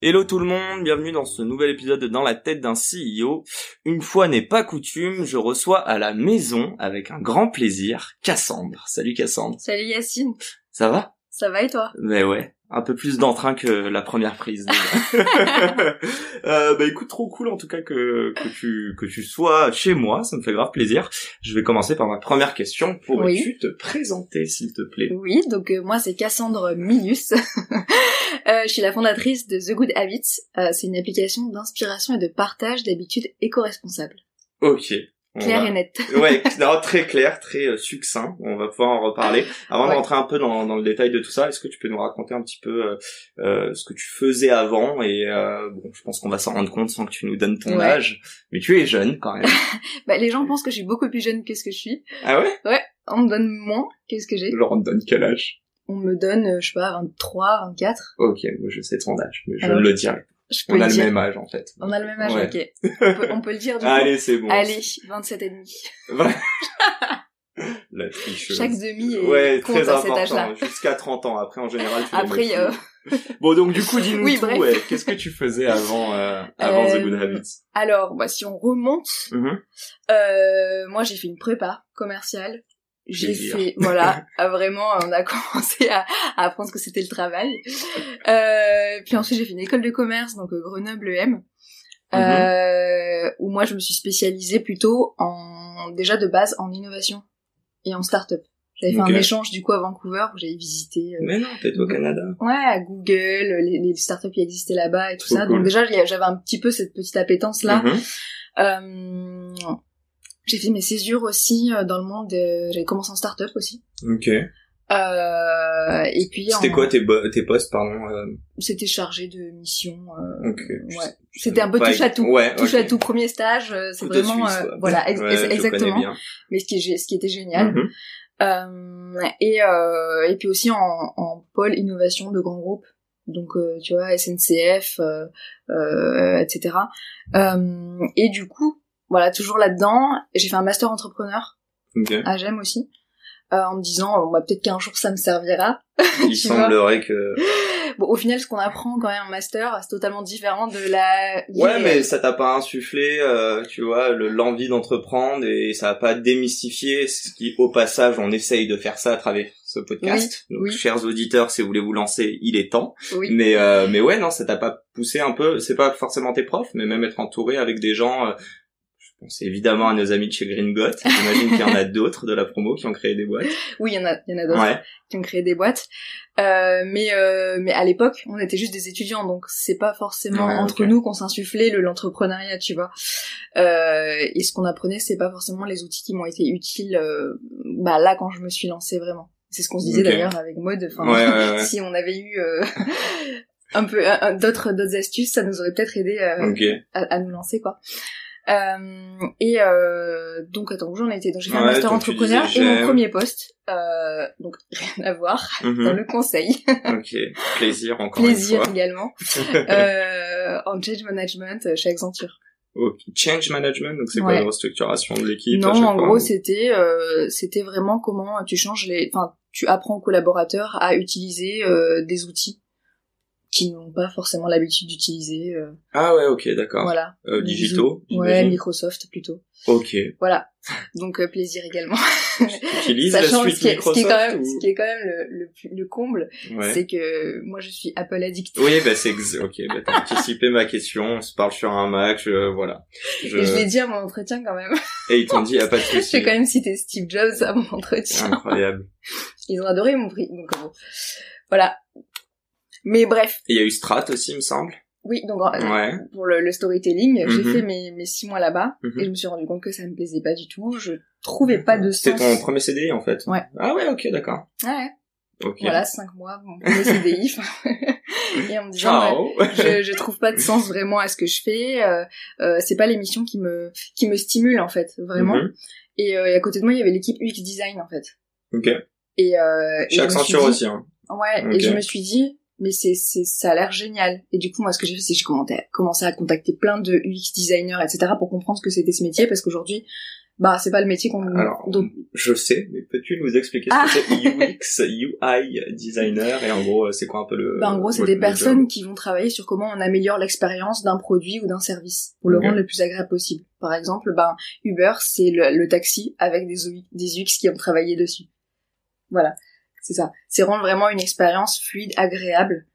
Hello tout le monde, bienvenue dans ce nouvel épisode de Dans la tête d'un CEO. Une fois n'est pas coutume, je reçois à la maison, avec un grand plaisir, Cassandre. Salut Cassandre. Salut Yacine. Ça va? Ça va et toi? Mais ouais, un peu plus d'entrain que la première prise. euh, bah écoute, trop cool en tout cas que, que tu que tu sois chez moi, ça me fait grave plaisir. Je vais commencer par ma première question. Pourrais-tu te présenter s'il te plaît Oui, donc euh, moi c'est Cassandre Milius. euh, je suis la fondatrice de The Good Habits. Euh, c'est une application d'inspiration et de partage d'habitudes éco-responsables. Ok, Claire et nette. ouais, non, très clair, très euh, succinct. On va pouvoir en reparler. Avant de Ouais. rentrer un peu dans, dans le détail de tout ça, est-ce que tu peux nous raconter un petit peu euh, euh, ce que tu faisais avant Et euh, bon, je pense qu'on va s'en rendre compte sans que tu nous donnes ton Ouais. âge, mais tu es jeune quand même. Bah, les gens pensent que je suis beaucoup plus jeune que ce que je suis. ah ouais? On me donne moins que ce que j'ai. Laurent te donne quel âge? On me donne, je sais pas, 23, 24. Ok, moi je sais ton âge, mais je Alors, ne le dirai. Je peux On a le dire. même âge en fait. On a le même âge, Ouais. ok. On peut, on peut le dire du coup. Allez, c'est bon. Allez, 27 et demi. La tricheuse. Chaque demi est Ouais, compte très à cet âge-là. important. Jusqu'à 30 ans. Après, en général, tu Après, euh, plus. Bon, donc du coup, dis-nous Oui, tout. ouais. Qu'est-ce que tu faisais avant, euh, avant The Good Euh, Habits? Alors, bah, si on remonte, Mhm. Euh, moi, j'ai fait une prépa commerciale. J'ai fait, voilà, à vraiment, on a commencé à, à apprendre ce que c'était le travail. Euh, puis ensuite, j'ai fait une école de commerce, donc euh, Grenoble EM, euh, où moi, je me suis spécialisée plutôt en, déjà de base, en innovation et en start-up. J'avais fait un échange, du coup, à Vancouver, où j'avais visité, euh, Mais non, t'es au Canada. ouais, à Google, les, les startups qui existaient là-bas et tout Trop ça. cool. Donc déjà, j'avais un petit peu cette petite appétence-là. Mhm. Euh, j'ai fait mes césures aussi euh, dans le monde. de- J'avais commencé en start-up aussi. Ok. Euh, et puis C'était en- quoi tes, tes postes, pardon euh, C'était chargé de mission. euh, Ok. Je ouais. C'était un peu touche à tout. Ouais, touche ok. à tout. Premier stage, euh, c'est vraiment suisse, euh, voilà ex- Ouais, exactement. Mais ce qui est ce qui était génial. Mhm. Euh, et euh, et puis aussi en, en pôle innovation de grands groupes. Donc euh, tu vois SNCF, euh, euh, etc. Euh, et du coup, voilà toujours là-dedans. J'ai fait un master entrepreneur. Ok. à Gem aussi, euh, en me disant bon, bah, peut-être qu'un jour ça me servira. Il semblerait que. Bon, au final, ce qu'on apprend quand même en master, c'est totalement différent de la Ouais, mais ça t'a pas insufflé, euh, tu vois, le- l'envie d'entreprendre et ça a pas démystifié ce qui, au passage, on essaye de faire ça à travers ce podcast. Oui, Donc, oui. chers auditeurs, si vous voulez vous lancer, il est temps. Oui. Mais euh, mais ouais, non, ça t'a pas poussé un peu. C'est pas forcément tes profs, mais même être entouré avec des gens. Je pense évidemment à nos amis de chez Green Got. J'imagine qu'il y en a d'autres de la promo qui ont créé des boîtes. Oui, il y en a, il y en a d'autres Ouais. qui ont créé des boîtes. Euh, mais euh, mais à l'époque, on était juste des étudiants, donc c'est pas forcément Ouais, entre nous qu'on s'insufflait le l'entrepreneuriat, tu vois. Euh, et ce qu'on apprenait, c'est pas forcément les outils qui m'ont été utiles. euh, bah là, quand je me suis lancée vraiment. C'est ce qu'on se disait d'ailleurs avec Maud. Enfin, Ouais, si on avait eu euh, un peu d'autres d'autres astuces, ça nous aurait peut-être aidé euh, à, à nous lancer quoi. Euh, et euh, donc attends où j'en étais? Donc j'ai fait un master entrepreneur disais et mon premier poste euh, donc rien à voir Mhm. dans le conseil Ok. Plaisir encore plaisir une fois. également euh, en change management chez Accenture Ok. Change management, donc c'est quoi Ouais. la restructuration de l'équipe non en gros c'était euh, c'était vraiment comment tu changes les enfin tu apprends aux collaborateurs à utiliser euh, des outils qu'ils n'ont pas forcément l'habitude d'utiliser euh, Ah ouais, ok, d'accord. voilà Euh, digitaux, ouais. Microsoft plutôt Ok. voilà donc euh, plaisir également Tu utilises la suite ce qui, est, ce qui est Microsoft quand même, ou... ce qui est quand même le, le, le comble, Ouais. c'est que moi je suis Apple addict. Oui, bah c'est ex... ok. Bah t'as anticipé ma question. On se parle sur un Mac, je... voilà. Je... Et je l'ai dit à mon entretien quand même. Et ils t'ont dit, ah pas de souci. J'ai quand même cité Steve Jobs à mon entretien. Incroyable. Ils ont adoré mon prix. Donc bon. voilà. Mais bref, Et il y a eu Strat aussi, il me semble. oui. Donc euh, pour le, le storytelling, j'ai Mhm. fait mes, mes six mois là-bas Mhm. et je me suis rendu compte que ça me plaisait pas du tout. Je trouvais pas de C'était sens. ton premier CDI en fait. Ouais. Ah ouais, ok, d'accord. Ouais. Voilà, cinq mois, mon premier CDI. et en me disant, Ciao. ouais, je, je trouve pas de sens vraiment à ce que je fais. Euh, euh, c'est pas l'émission qui me qui me stimule en fait, vraiment. Mhm. Et, euh, et à côté de moi, il y avait l'équipe UX design en fait. Ok. Et, euh, et suis Accenture dit- aussi, hein. Ouais, et je me suis dit, mais c'est, c'est, ça a l'air génial. Et du coup, moi, ce que j'ai fait, c'est que j'ai commencé à, contacter plein de UX designers, etc., pour comprendre ce que c'était ce métier, parce qu'aujourd'hui, bah, c'est pas le métier qu'on, Alors, dont- je sais, mais peux-tu nous expliquer ce Ah. que c'est UX, UI designer, et en gros, euh, c'est quoi un peu le... bah, en gros, c'est des personnes qui vont travailler sur comment on améliore l'expérience d'un produit ou d'un service, pour le rendre le plus agréable possible. Par exemple, ben, Uber, c'est le, le taxi avec des UX qui ont travaillé dessus. Voilà. C'est ça. C'est rendre vraiment une expérience fluide, agréable,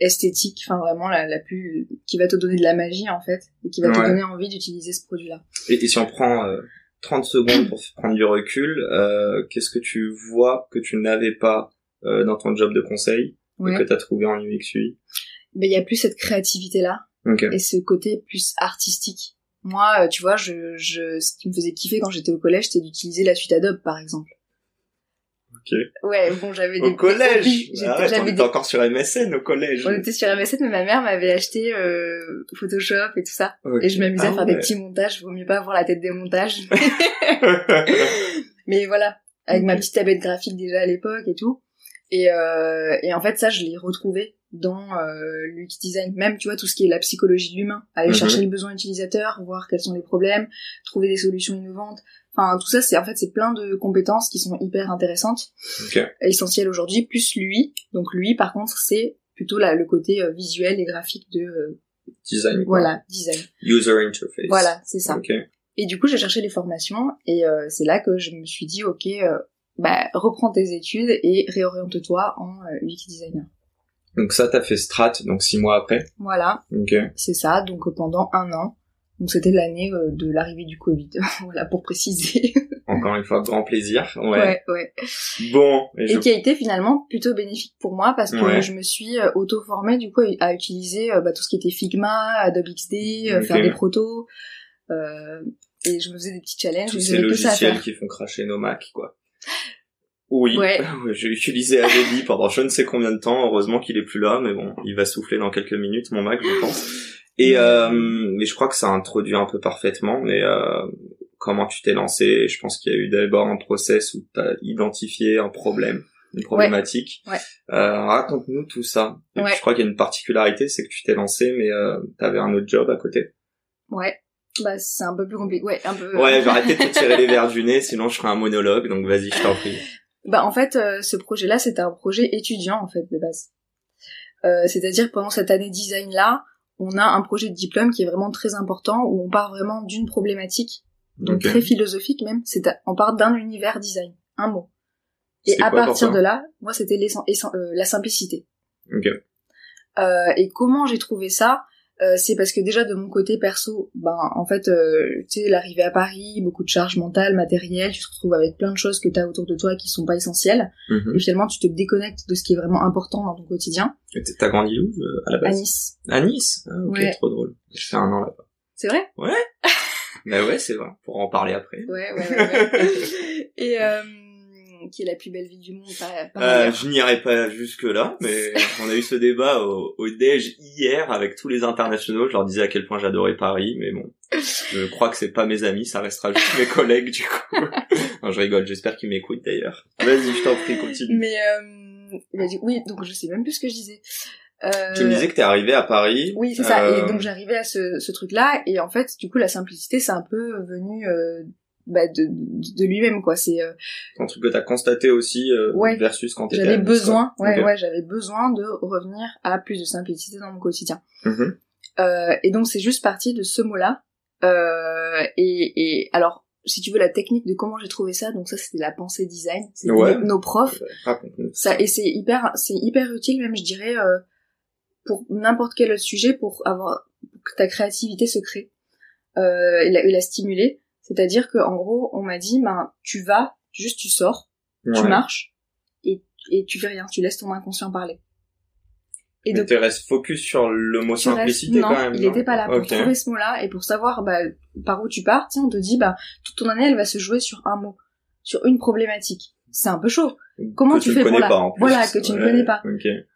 esthétique, enfin vraiment la, la plus qui va te donner de la magie en fait et qui va te donner envie d'utiliser ce produit-là. Et, et si on prend euh, 30 secondes pour prendre du recul, euh, qu'est-ce que tu vois que tu n'avais pas euh, dans ton job de conseil Ouais. et que tu as trouvé en UX UI Mais il y a plus cette créativité là et ce côté plus artistique. Moi, euh, tu vois, je, je ce qui me faisait kiffer quand j'étais au collège, c'était d'utiliser la suite Adobe par exemple. Ouais, bon, j'avais des Au collège. J'étais- Arrête, on j'avais était des encore sur MSN au collège. On était sur MSN, mais ma mère m'avait acheté euh, Photoshop et tout ça. Et je m'amusais à Ah faire des petits montages. Vaut mieux pas avoir la tête des montages. mais voilà, avec ma petite tablette graphique déjà à l'époque et tout. Et, euh, et en fait, ça, je l'ai retrouvé dans euh, l'UX design. Même, tu vois, tout ce qui est la psychologie de l'humain. Aller Mhm. chercher le besoin utilisateur, voir quels sont les problèmes, trouver des solutions innovantes. Enfin, tout ça, c'est en fait, c'est plein de compétences qui sont hyper intéressantes ok. essentiel aujourd'hui, plus lui. Donc lui, par contre, c'est plutôt là, le côté euh, visuel et graphique de euh, Design. quoi. voilà design. User interface. Voilà, c'est ça. Ok. Et du coup, j'ai cherché les formations et euh, c'est là que je me suis dit, ok, euh, bah reprends tes études et réoriente-toi en euh, UX designer. Donc ça, t'as fait Strat, donc six mois après. Voilà, Ok. c'est ça. Donc euh, pendant un an. Donc c'était l'année euh, de l'arrivée du Covid. voilà pour préciser. Encore une fois, grand plaisir. Ouais. ouais. ouais. Bon. Et je... et qui a été finalement plutôt bénéfique pour moi parce que Ouais. je me suis auto-formée du coup à utiliser bah, tout ce qui était Figma, Adobe XD, faire des protos euh, et je me faisais des petits challenges tous ces logiciels qui font cracher nos Macs, quoi. Oui, Ouais. j'ai utilisé Adobe pendant je ne sais combien de temps. Heureusement qu'il est plus là, mais bon, il va souffler dans quelques minutes, mon Mac, je pense. Et euh, mais je crois que ça introduit un peu parfaitement. Mais euh, comment tu t'es lancé? Je pense qu'il y a eu d'abord un process où tu as identifié un problème, une problématique. Ouais. Euh, Raconte-nous tout ça. Je crois qu'il y a une particularité, c'est que tu t'es lancé, mais euh, tu avais un autre job à côté. Ouais. Bah c'est un peu plus compliqué. Ouais, un peu. Ouais, je vais arrêter de te tirer les verres du nez, sinon je ferai un monologue. Donc vas-y, je t'en prie. Bah en fait, euh, ce projet-là, c'était un projet étudiant en fait de base. Euh, C'est-à-dire pendant cette année design là, on a un projet de diplôme qui est vraiment très important où on part vraiment d'une problématique, donc très philosophique même. C'est on part d'un univers design, un mot. Et à quoi partir de là, moi c'était euh, la simplicité. Ok. Euh, et comment j'ai trouvé ça? Euh, C'est parce que déjà de mon côté perso, ben en fait, euh, tu sais, l'arrivée à Paris, beaucoup de charges mentales, matérielles, tu te retrouves avec plein de choses que tu as autour de toi qui sont pas essentielles. Mhm. Et finalement, tu te déconnectes de ce qui est vraiment important dans ton quotidien. Et T'as grandi où euh, à la À base Nice. À Nice? Ah, Ok, Ouais. trop drôle. J'ai fait un an là-bas. C'est vrai? Bah ouais, c'est vrai. Pour en parler après. Ouais, ouais, ouais. ouais. Et qui est la plus belle ville du monde par, par Euh, ailleurs. je n'irai pas jusque là, mais on a eu ce débat au, au déj hier avec tous les internationaux. Je leur disais à quel point j'adorais Paris, mais bon, je crois que c'est pas mes amis, ça restera juste mes collègues du coup. non, je rigole. J'espère qu'ils m'écoutent d'ailleurs. Vas-y, je t'en prie, continue. Mais euh, dit oui, donc je sais même plus ce que je disais. Euh, Tu me disais que t'es arrivé à Paris. Oui, c'est ça. euh, Et donc j'arrivais à ce, ce truc-là, et en fait, du coup, la simplicité, c'est un peu venu euh, bah, de, de, lui-même, quoi. C'est euh, un truc que t'as constaté aussi euh, Ouais. versus quand j'avais besoin, ouais, ouais, j'avais besoin de revenir à plus de simplicité dans mon quotidien. Mhm. Euh, et donc c'est juste parti de ce mot-là. Euh, et, et alors, si tu veux la technique de comment j'ai trouvé ça, donc ça c'était la pensée design, c'est Ouais. nos, nos profs. Ça et c'est hyper, c'est hyper utile même, je dirais, euh, pour n'importe quel autre sujet, pour avoir pour que ta créativité se crée euh, et, la, et la stimuler. C'est-à-dire que en gros, on m'a dit, ben tu vas, juste tu sors, tu marches et, et tu fais rien, tu laisses ton inconscient parler. Et donc tu restes focus sur le mot restes- simplicité non, quand même. il était pas là pour Ok. trouver ce mot-là et pour savoir bah, par où tu pars. Tiens, on te dit bah toute ton année elle va se jouer sur un mot, sur une problématique. c'est un peu chaud. Comment Que tu, tu fais pour pas, plus. Voilà, que tu ne connais pas.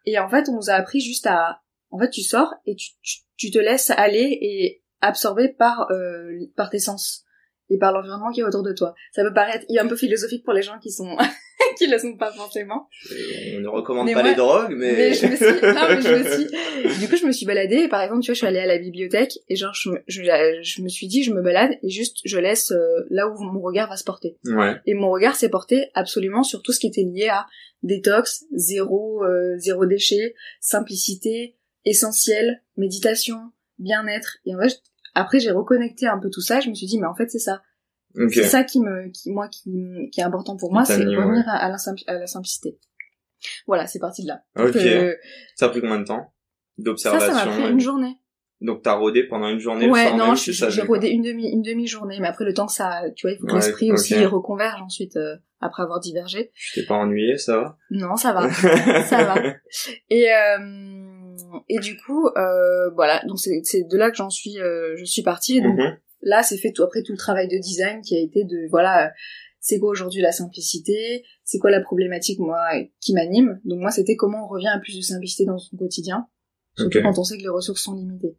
Et en fait, on nous a appris juste à, en fait, tu sors et tu, tu, tu te laisses aller et absorber par, euh, par tes sens et par l'environnement qui est autour de toi. Ça peut paraître un peu philosophique pour les gens qui sont, qui le sont pas forcément. Et On ne recommande Mais pas moi- les drogues, mais... Mais je me suis, non, mais je me suis, du coup, je me suis baladée et par exemple, tu vois, je suis allée à la bibliothèque et genre, je me, je, je me suis dit, je me balade et juste, je laisse euh, là où mon regard va se porter. Ouais. Et mon regard s'est porté absolument sur tout ce qui était lié à détox, zéro, euh, zéro déchet, simplicité, essentiel, méditation, bien-être. Et en fait, après j'ai reconnecté un peu tout ça. Je me suis dit, mais en fait c'est ça. C'est ça qui me, qui moi, qui, est important pour moi, c'est revenir à, à la simpi- à la simplicité. Voilà, c'est parti de là. Ok. Euh, Ça a pris combien de temps ça, D'observation ça m'a pris et- une journée. Donc t'as rodé pendant une journée Ouais, non, ça, j'ai rodé une demi, une demi-journée, mais après le temps que ça, tu vois, il faut que Ouais, l'esprit aussi reconverge ensuite euh, après avoir divergé. Tu t'es pas ennuyé, ça va? Non, ça va. ça va. Et euh, et du coup, euh, voilà, donc c'est c'est de là que j'en suis, euh, je suis partie. Et donc Mhm. là, c'est fait tout après tout le travail de design qui a été de voilà, c'est quoi aujourd'hui la simplicité, c'est quoi la problématique moi qui m'anime? Donc moi, c'était comment on revient à plus de simplicité dans son quotidien, surtout quand on sait que les ressources sont limitées.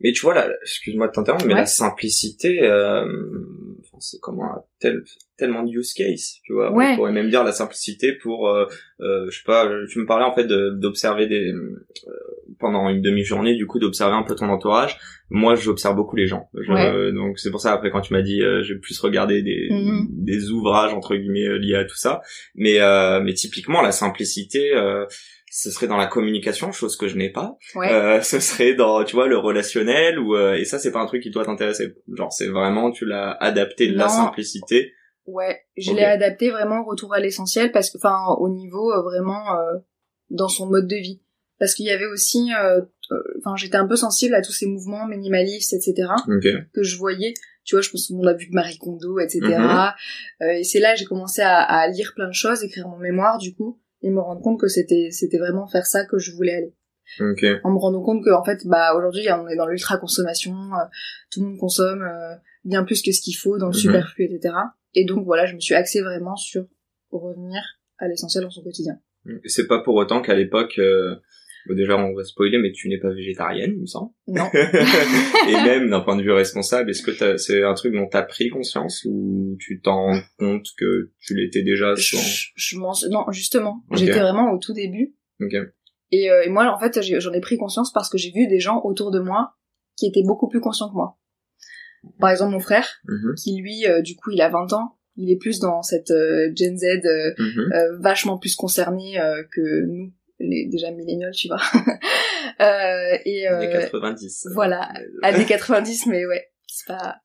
Mais tu vois là, excuse-moi de t'interrompre, mais Ouais. la simplicité, euh, enfin, c'est comment un tel, tellement de use case, tu vois. Ouais. On pourrait même dire la simplicité pour, euh, euh, je sais pas, tu me parlais en fait de- d'observer des euh, pendant une demi-journée, du coup d'observer un peu ton entourage. Moi, j'observe beaucoup les gens. Je- Ouais. donc c'est pour ça après quand tu m'as dit, euh, j'ai plus regardé des Mhm. des ouvrages entre guillemets euh, liés à tout ça. Mais euh, mais typiquement la simplicité. Euh, ce serait dans la communication, chose que je n'ai pas. Ouais. Euh, ce serait dans, tu vois, le relationnel ou euh, et ça c'est pas un truc qui doit t'intéresser. Genre c'est vraiment tu l'as adapté de la simplicité. Ouais, je l'ai adapté vraiment retour à l'essentiel parce que, enfin, au niveau euh, vraiment euh, dans son mode de vie. Parce qu'il y avait aussi, euh, euh, enfin, j'étais un peu sensible à tous ces mouvements minimalistes, etc. Ok. que je voyais. Tu vois, je pense qu'on a vu Marie Kondo, etc. Mhm. Euh, et c'est là que j'ai commencé à, à lire plein de choses, écrire mon mémoire, du coup, et me rendre compte que c'était c'était vraiment faire ça que je voulais aller. Ok. En me rendant compte que en fait, bah aujourd'hui, on est dans l'ultra consommation, euh, tout le monde consomme euh, bien plus que ce qu'il faut, dans le Mhm. superflu, etc. Et donc voilà, je me suis axée vraiment sur revenir à l'essentiel dans son quotidien. C'est pas pour autant qu'à l'époque, euh, bon, déjà on va spoiler, mais tu n'es pas végétarienne, il me semble. Non. et même d'un point de vue responsable, est-ce que c'est un truc dont t'as pris conscience ou tu t'en rends compte que tu l'étais déjà sans... je m'en non justement j'étais vraiment au tout début Ok. et, euh, et moi en fait j'en ai pris conscience parce que j'ai vu des gens autour de moi qui étaient beaucoup plus conscients que moi par exemple mon frère Mhm. qui lui euh, du coup il a 20 ans il est plus dans cette euh, Gen Z euh, vachement plus concerné euh, que nous les déjà millénials tu vois. Euh, et euh, Années 90. voilà. années 90 mais ouais c'est pas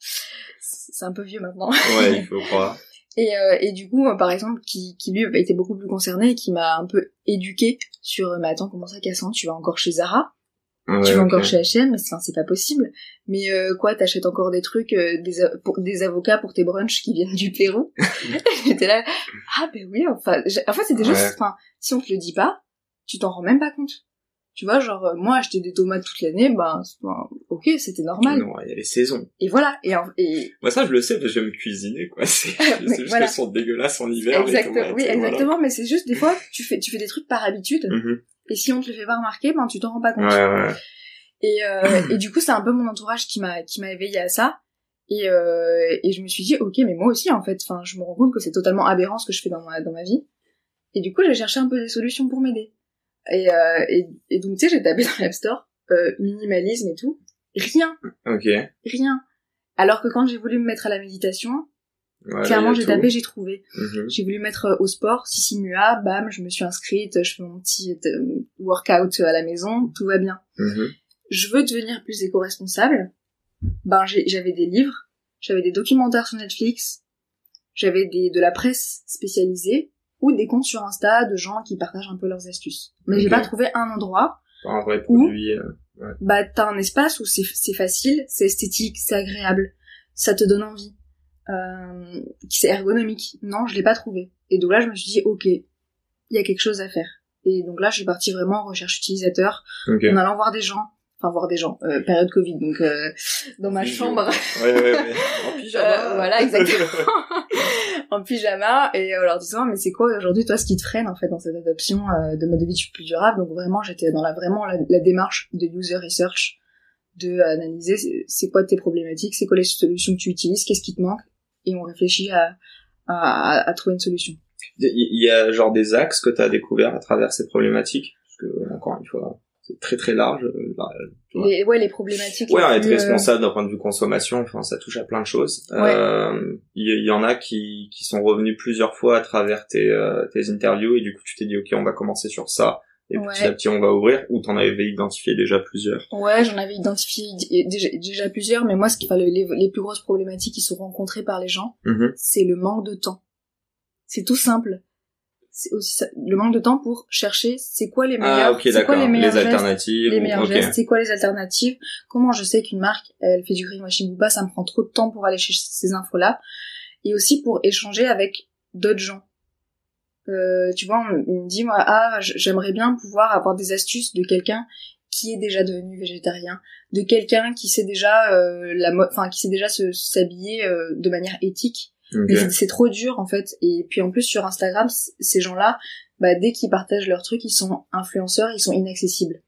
c'est un peu vieux maintenant. Ouais, il faut croire. Et, euh, et du coup, euh, par exemple, qui, qui lui a été beaucoup plus concerné et qui m'a un peu éduqué sur euh, mais attends comment ça Cassandre tu vas encore chez Zara? Ouais, tu vas encore chez H&M? Mais c'est pas possible. Mais euh, quoi t'achètes encore des trucs euh, des pour, des avocats pour tes brunchs qui viennent du Pérou? J'étais là ah ben oui enfin en fait c'était juste Ouais. enfin si on te le dit pas tu t'en rends même pas compte tu vois genre euh, moi acheter des tomates toute l'année ben ben, ok c'était normal Non, il y a les saisons. et voilà et, en- et Moi, ça, je le sais parce que j'aime cuisiner, quoi. C'est juste voilà. qu'elles sont dégueulasses en hiver. les exactement tomates, oui voilà. exactement mais c'est juste des fois tu fais tu fais des trucs par habitude Mhm. et si on te le fait pas remarquer ben tu t'en rends pas compte Ouais, ouais. Et, euh, et du coup, c'est un peu mon entourage qui m'a qui m'a éveillé à ça. Et, euh, et je me suis dit, ok, mais moi aussi, en fait, enfin, je me rends compte que c'est totalement aberrant ce que je fais dans ma, dans ma vie. Et du coup, j'ai cherché un peu des solutions pour m'aider. Et, euh, et, et donc, tu sais, j'ai tapé dans l'App Store, euh, minimalisme et tout. Rien, Ok. rien. Alors que quand j'ai voulu me mettre à la méditation, Voilà, clairement, j'ai tapé, j'ai trouvé. Mhm. J'ai voulu mettre euh, au sport, Sissi Mua, bam, je me suis inscrite, je fais mon petit euh, workout à la maison, tout va bien Mhm. je veux devenir plus éco-responsable, ben j'avais des livres, j'avais des documentaires sur Netflix, j'avais des de la presse spécialisée ou des comptes sur Insta de gens qui partagent un peu leurs astuces. Mais j'ai Ok. pas trouvé un endroit un vrai produit. euh, bah t'as un espace où c'est c'est facile, c'est esthétique, c'est agréable, ça te donne envie, euh, c'est ergonomique. Non, je l'ai pas trouvé. Et donc là, je me suis dit, ok, il y a quelque chose à faire. Et donc là, je suis partie vraiment en recherche utilisateur, en allant voir des gens, enfin voir des gens, euh, période Covid, donc euh, dans ma chambre, Ouais, ouais, ouais. En pyjama. Euh, voilà, exactement. en pyjama et en leur disant mais c'est quoi aujourd'hui toi ce qui te freine en fait dans cette adoption euh, de mode de vie plus durable? Donc vraiment j'étais dans la vraiment la, démarche de user research de analyser c'est quoi tes problématiques c'est quoi les solutions que tu utilises qu'est-ce qui te manque? Et on réfléchit à, à, à trouver une solution. Il y a genre des axes que tu as découvert à travers ces problématiques? Parce que encore une fois c'est très très large. Euh, les, ouais, les problématiques. Ouais, être euh, responsable d'un point de vue consommation, enfin, ça touche à plein de choses. Euh, il y, en a qui, qui sont revenus plusieurs fois à travers tes, euh, tes interviews et du coup tu t'es dit ok, on va commencer sur ça et petit à petit on va ouvrir. Ou t'en avais identifié déjà plusieurs? Ouais, j'en avais identifié déjà, déjà, plusieurs, mais moi ce qui enfin, les, les plus grosses problématiques qui sont rencontrées par les gens, mm-hmm. c'est le manque de temps. C'est tout simple c'est aussi le manque de temps pour chercher c'est quoi les meilleurs ah, c'est quoi les meilleures alternatives les meilleurs gestes c'est quoi les alternatives comment je sais qu'une marque elle fait du greenwashing ou pas ça me prend trop de temps pour aller chercher ces infos là et aussi pour échanger avec d'autres gens. Euh, tu vois on, me dit moi ah j'aimerais bien pouvoir avoir des astuces de quelqu'un qui est déjà devenu végétarien, de quelqu'un qui sait déjà euh, la enfin qui sait déjà s'habiller euh, de manière éthique mais c'est trop dur en fait. Et puis en plus sur Instagram, ces gens-là, bah, dès qu'ils partagent leurs trucs, ils sont influenceurs, ils sont inaccessibles.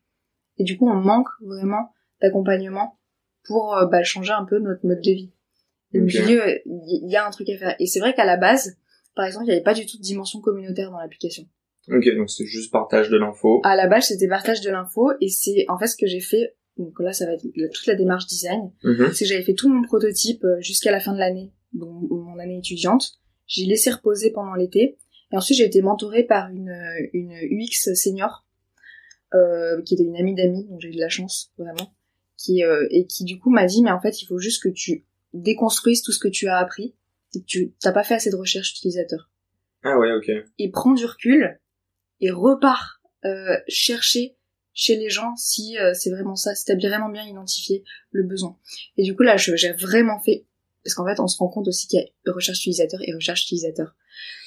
Et du coup, on manque vraiment d'accompagnement pour euh, bah, changer un peu notre mode de vie. Et il y a un truc à faire. Et c'est vrai qu'à la base, par exemple, il n'y avait pas du tout de dimension communautaire dans l'application. Ok, donc c'est juste partage de l'info. À la base, c'était partage de l'info, et c'est en fait ce que j'ai fait. Donc là, ça va être toute la démarche design. Mhm. C'est que j'avais fait tout mon prototype euh, jusqu'à la fin de l'année mon année étudiante. J'ai laissé reposer pendant l'été. Et ensuite, j'ai été mentorée par une, une UX senior, euh, qui était une amie d'amis, donc j'ai eu de la chance, vraiment, qui, euh, et qui du coup m'a dit, mais en fait, il faut juste que tu déconstruises tout ce que tu as appris, et que tu t'as pas fait assez de recherche utilisateur. Ah ouais, ok. Et prends du recul, et repars euh, chercher chez les gens si euh, c'est vraiment ça, si t'as vraiment bien identifié le besoin. Et du coup là, j'ai vraiment fait parce qu'en fait, on se rend compte aussi qu'il y a recherche utilisateur et recherche utilisateur.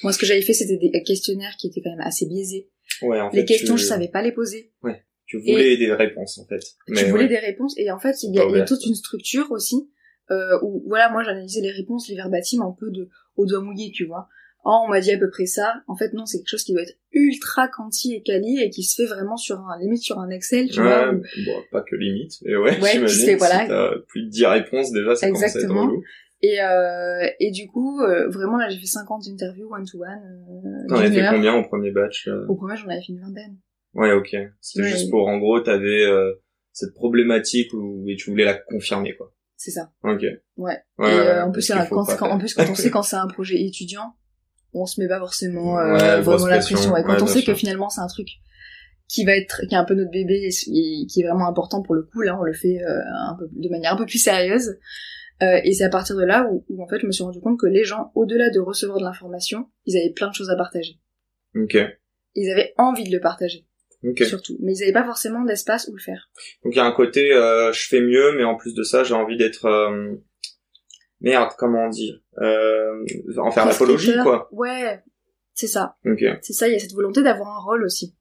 Moi, ce que j'avais fait, c'était des questionnaires qui étaient quand même assez biaisés. Ouais, en fait, les questions, je savais pas les poser. Ouais. Tu voulais des réponses, en fait. Mais tu voulais des réponses, et en fait, il y a, toute une structure aussi, euh, où, voilà, moi, j'analysais les réponses, les verbatims, un peu de, au doigt mouillé, tu vois. Oh, on m'a dit à peu près ça. En fait, non, c'est quelque chose qui doit être ultra quanti et quali et qui se fait vraiment sur un, limite sur un Excel, tu vois. Bon, pas que limite, mais ouais, ouais j'imagine. voilà. Si plus de 10 réponses, déjà, ça commence à être relou. Et, euh, et du coup, euh, vraiment, là, j'ai fait 50 interviews one-to-one. Euh, T'en avais fait combien au premier batch euh Au premier, j'en avais fait une vingtaine. Ouais, ok. C'était juste pour, en gros, t'avais euh, cette problématique où et tu voulais la confirmer, quoi. C'est ça. Ok. Ouais. et euh, en, plus, quand, quand, en plus, quand on sait quand c'est un projet étudiant, on se met pas forcément vraiment la pression. Ouais. Quand on sait que finalement, c'est un truc qui va être qui est un peu notre bébé et qui est vraiment important pour le coup là on le fait un peu de manière un peu plus sérieuse euh, et c'est à partir de là où, en fait je me suis rendu compte que les gens, au-delà de recevoir de l'information, ils avaient plein de choses à partager. Ok. Ils avaient envie de le partager. Okay. Surtout. Mais ils n'avaient pas forcément d'espace où le faire. Donc il y a un côté, euh, je fais mieux, mais en plus de ça, j'ai envie d'être... Euh... Merde, comment dire euh, En faire l'apologie, quoi. Ouais, c'est ça. Ok. C'est ça, il y a cette volonté d'avoir un rôle aussi.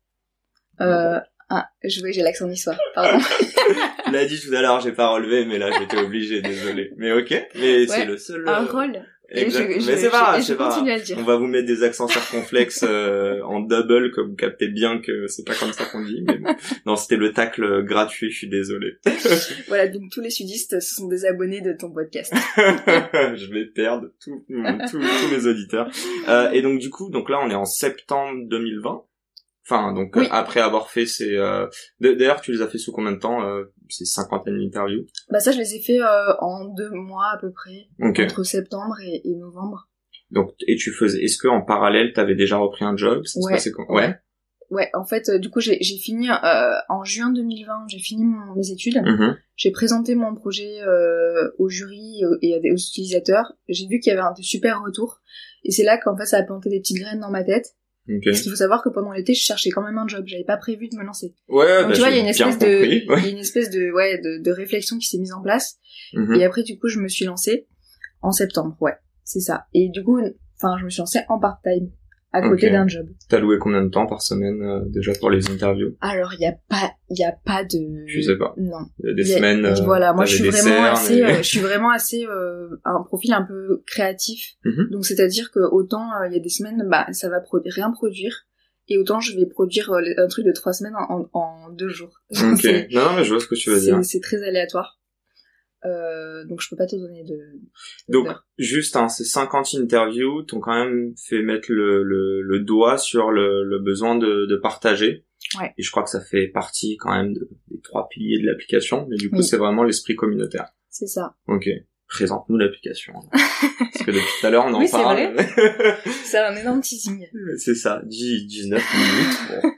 Euh, ah, je vois, j'ai l'accent d'histoire, pardon. tu l'as dit tout à l'heure, j'ai pas relevé, mais là j'étais obligé, désolé. Mais ok, mais c'est le seul. Un euh, rôle. Exact. mais c'est pas c'est pas On va vous mettre des accents circonflexes euh, en double, que vous captez bien que c'est pas comme ça qu'on dit. Mais Non, c'était le tacle gratuit, je suis désolé. voilà, donc tous les sudistes, ce sont des abonnés de ton podcast. je vais perdre tous mes auditeurs. Euh, et donc du coup, donc là on est en septembre 2020. Enfin, donc euh, après avoir fait ces... Euh... D'ailleurs, tu les as fait sous combien de temps ces cinquantaines d'interviews Bah ça, je les ai fait euh, en deux mois à peu près, entre septembre et, novembre. Donc, et tu faisais... Est-ce que en parallèle, t'avais déjà repris un job? Ouais. ouais. Ouais, en fait, du coup, j'ai fini en juin 2020, j'ai fini mes études. Mm-hmm. J'ai présenté mon projet au jury et aux utilisateurs. J'ai vu qu'il y avait un super retour. Et c'est là qu'en fait, ça a planté des petites graines dans ma tête. Parce qu'il faut savoir que pendant l'été, je cherchais quand même un job. J'avais pas prévu de me lancer. Ouais, Donc, tu vois, il y a une espèce de, il y a une espèce de, ouais, de, de réflexion qui s'est mise en place. Mhm. Et après, du coup, je me suis lancée en septembre. Ouais, c'est ça. Et du coup, enfin, je me suis lancée en part-time. À côté d'un job. T'as loué combien de temps par semaine euh, déjà pour les interviews? Alors il y a pas il y a pas de Je sais pas. Non. Il y a des Il y a- semaines. euh, voilà, moi je t'avais suis vraiment assez euh, je suis vraiment assez euh, un profil un peu créatif. Mhm. Donc c'est-à-dire que autant euh, il y a des semaines bah ça va pro- rien produire et autant je vais produire euh, un truc de trois semaines en, en, en deux jours. Ok. Non, non, mais je vois ce que tu veux dire. C'est très aléatoire. Euh, donc je peux pas te donner de. Donc, juste, hein, ces 50 interviews t'ont quand même fait mettre le, le, le doigt sur le, le besoin de, de partager. Ouais. Et je crois que ça fait partie quand même de- des trois piliers de l'application. Mais du coup, Oui. c'est vraiment l'esprit communautaire. c'est ça. Ok. Présente-nous l'application. Parce que depuis tout à l'heure, on en Oui, c'est parle. C'est un énorme teasing. c'est ça. 10, 19 minutes. Bon.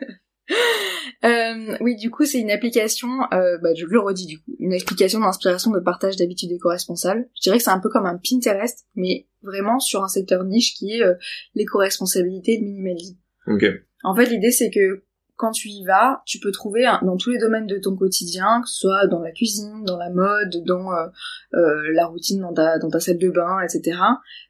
Euh, oui, du coup, c'est une application, euh, bah, je le redis du coup, une application d'inspiration de partage d'habitudes éco-responsables. Je dirais que c'est un peu comme un Pinterest, mais vraiment sur un secteur niche qui est euh, l'éco-responsabilité et le minimalisme. Ok. En fait, l'idée c'est que quand tu y vas, tu peux trouver hein, dans tous les domaines de ton quotidien, que ce soit dans la cuisine, dans la mode, dans euh, euh, la routine dans ta, dans ta salle de bain, etc.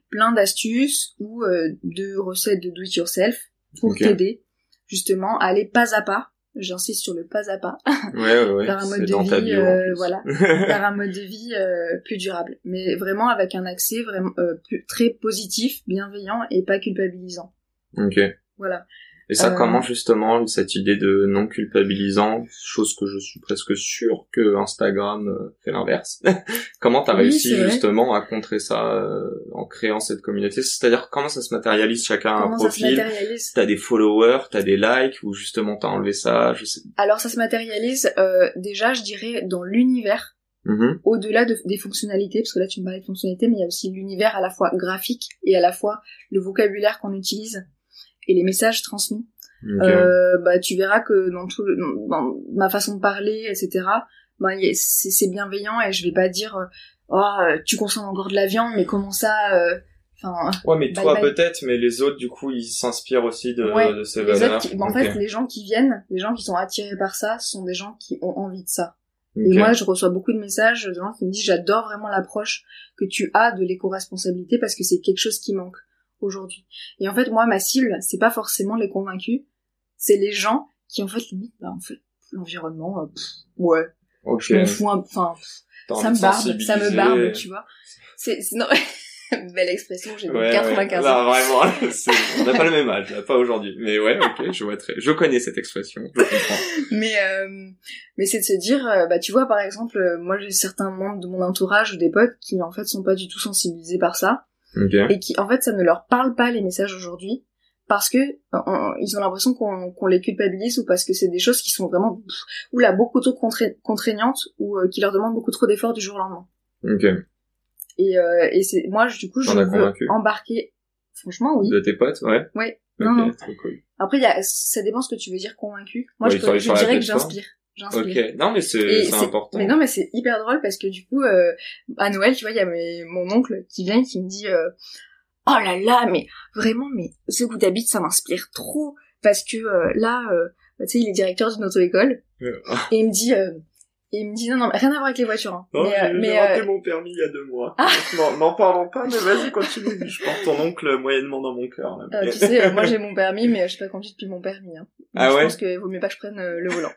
Plein d'astuces ou euh, de recettes de do-it-yourself pour t'aider justement à aller pas à pas. J'insiste sur le pas à pas Ouais, ouais, ouais. vers un mode de vie, bio, euh, voilà, vers un mode de vie euh, plus durable, mais vraiment avec un accès vraiment euh, plus, très positif, bienveillant et pas culpabilisant. ok. Voilà. Et ça, Euh, comment justement cette idée de non culpabilisant, chose que je suis presque sûr que Instagram euh, fait l'inverse. comment t'as Oui, réussi justement à contrer ça euh, en créant cette communauté? C'est-à-dire comment ça se matérialise Chacun un Comment ça se profil? matérialise? T'as des followers, t'as des likes ou justement t'as enlevé ça. Je sais. Alors ça se matérialise euh, déjà, je dirais, dans l'univers, Mhm. au-delà de- des fonctionnalités, parce que là tu me parlais de fonctionnalités, mais il y a aussi l'univers à la fois graphique et à la fois le vocabulaire qu'on utilise et les messages transmis. Euh, bah tu verras que dans tout le, dans, ma façon de parler, etc. Bah c'est bienveillant et je vais pas dire euh, oh euh, tu consommes encore de la viande, mais comment ça euh, Enfin, Ouais, mais bye toi peut-être, mais les autres du coup ils s'inspirent aussi de, Ouais, de ces les valeurs. qui- bah, en fait, les gens qui viennent, les gens qui sont attirés par ça, ce sont des gens qui ont envie de ça. Et moi, je reçois beaucoup de messages de gens qui me disent j'adore vraiment l'approche que tu as de l'éco-responsabilité parce que c'est quelque chose qui manque aujourd'hui. Et en fait, moi, ma cible, c'est pas forcément les convaincus, c'est les gens qui en fait limite, bah, en fait, l'environnement, euh, ouais, Ok. je m'en fous, un- enfin, T'as ça me barbe, ça me sensibiliser. barbe, tu vois. C'est, non, belle expression, j'ai Ouais, 95 ouais. ans. Non, vraiment, on n'a pas le même âge, là, pas aujourd'hui. Mais ouais, ok, je vois très, je connais cette expression, je comprends. mais euh, mais c'est de se dire euh, bah tu vois par exemple euh, moi j'ai certains membres de mon entourage ou des potes qui en fait sont pas du tout sensibilisés par ça Ok. et qui en fait ça ne leur parle pas les messages aujourd'hui parce que on- ils ont l'impression qu'on qu'on les culpabilise ou parce que c'est des choses qui sont vraiment pff, oula beaucoup trop contra- contraignantes ou euh, qui leur demandent beaucoup trop d'efforts du jour au lendemain Ok. et euh, et c'est moi je- du coup je veux convaincu embarquer franchement oui De tes potes, ouais. ouais non non cool. après il y a ça dépend ce que tu veux dire convaincu moi Ouais, je, peux- dirais que j'inspire j'inspire Ok. Non, mais c'est, important. Mais non, mais c'est hyper drôle parce que du coup, euh, à Noël, tu vois, il y a mes- mon oncle qui vient et qui me dit euh, Oh là là, mais vraiment, mais ce goût d'habit, ça m'inspire trop. Parce que euh, là, tu sais, il est directeur d'une auto-école. Et il me dit... euh, et il me dit non, non, mais rien à voir avec les voitures. Hein. Oh, mais euh, j'ai mais j'ai raté euh, mon permis il y a deux mois. Ah. Non, n'en parlons pas, mais vas-y, continue. Je porte ton oncle moyennement dans mon cœur. là. euh, tu sais, euh, moi j'ai mon permis, mais euh, je sais pas conduire depuis mon permis. Hein. Donc, Ah je ouais pense qu'il vaut mieux pas que je prenne euh, le volant.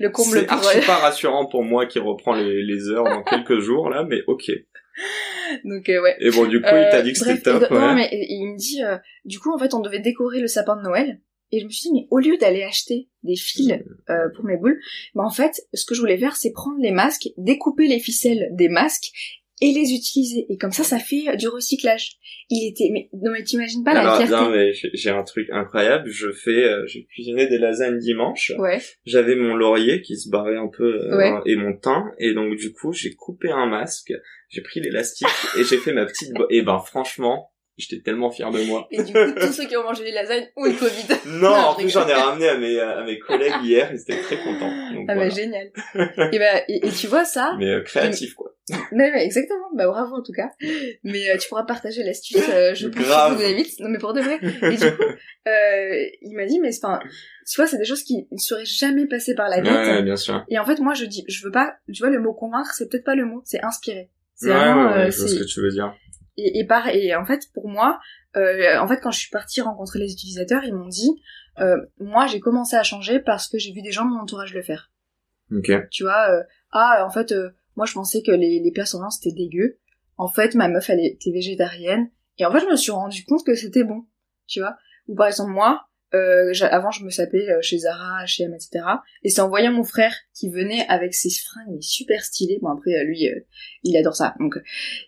Le comble C'est pour... archi pas rassurant pour moi qui reprend les, les heures dans quelques jours, là, mais ok. Donc euh, ouais. Et bon, du coup, il t'a Euh, dit que bref, c'était top, et- Non, ouais. mais il me dit, euh, du coup, en fait, on devait décorer le sapin de Noël. Et je me suis dit, mais au lieu d'aller acheter des fils euh, pour mes boules, bah en fait, ce que je voulais faire, c'est prendre les masques, découper les ficelles des masques et les utiliser. Et comme ça, ça fait euh, du recyclage. Il était, mais non mais t'imagines pas la Alors, fierté. non, mais j'ai un truc incroyable. Je fais, euh, j'ai cuisiné des lasagnes dimanche. Ouais. J'avais mon laurier qui se barrait un peu euh, Ouais. et mon teint et donc du coup j'ai coupé un masque, j'ai pris l'élastique et j'ai fait ma petite. Et ben franchement, j'étais tellement fier de moi. Et du coup, tous ceux qui ont mangé les lasagnes ont le Covid. Non, en je plus j'en ai ramené à mes à mes collègues hier, ils étaient très contents. Donc, Ah bah voilà. génial. et bah et, et tu vois ça Mais euh, créatif quoi. Mais, mais exactement, bah bravo en tout cas. Mais euh, tu pourras partager l'astuce, euh, je pense que vous vite. Non mais pour de vrai. Et du coup, euh, il m'a dit, mais enfin, tu vois, c'est des choses qui ne seraient jamais passées par la tête. ouais, bien sûr. Et en fait, moi, je dis, je veux pas, tu vois, le mot convaincre, c'est peut-être pas le mot, c'est inspirer. C'est Ouais, vraiment, ouais, ouais, euh, je vois ce que tu veux dire. Et, et pareil, et en fait, pour moi, euh, en fait, quand je suis partie rencontrer les utilisateurs, ils m'ont dit, euh, moi, j'ai commencé à changer parce que j'ai vu des gens de mon entourage le faire. Tu vois, euh, ah, en fait, moi, je pensais que les, les plats sans viande, c'était dégueu. En fait, ma meuf, elle était végétarienne. Et en fait, je me suis rendu compte que c'était bon. Tu vois? Ou par exemple, moi, euh, avant, je me sapais euh, chez Zara, H&M, etc. Et c'est en voyant mon frère qui venait avec ses fringues mais super stylées. Bon, après, euh, lui, euh, il adore ça. Donc,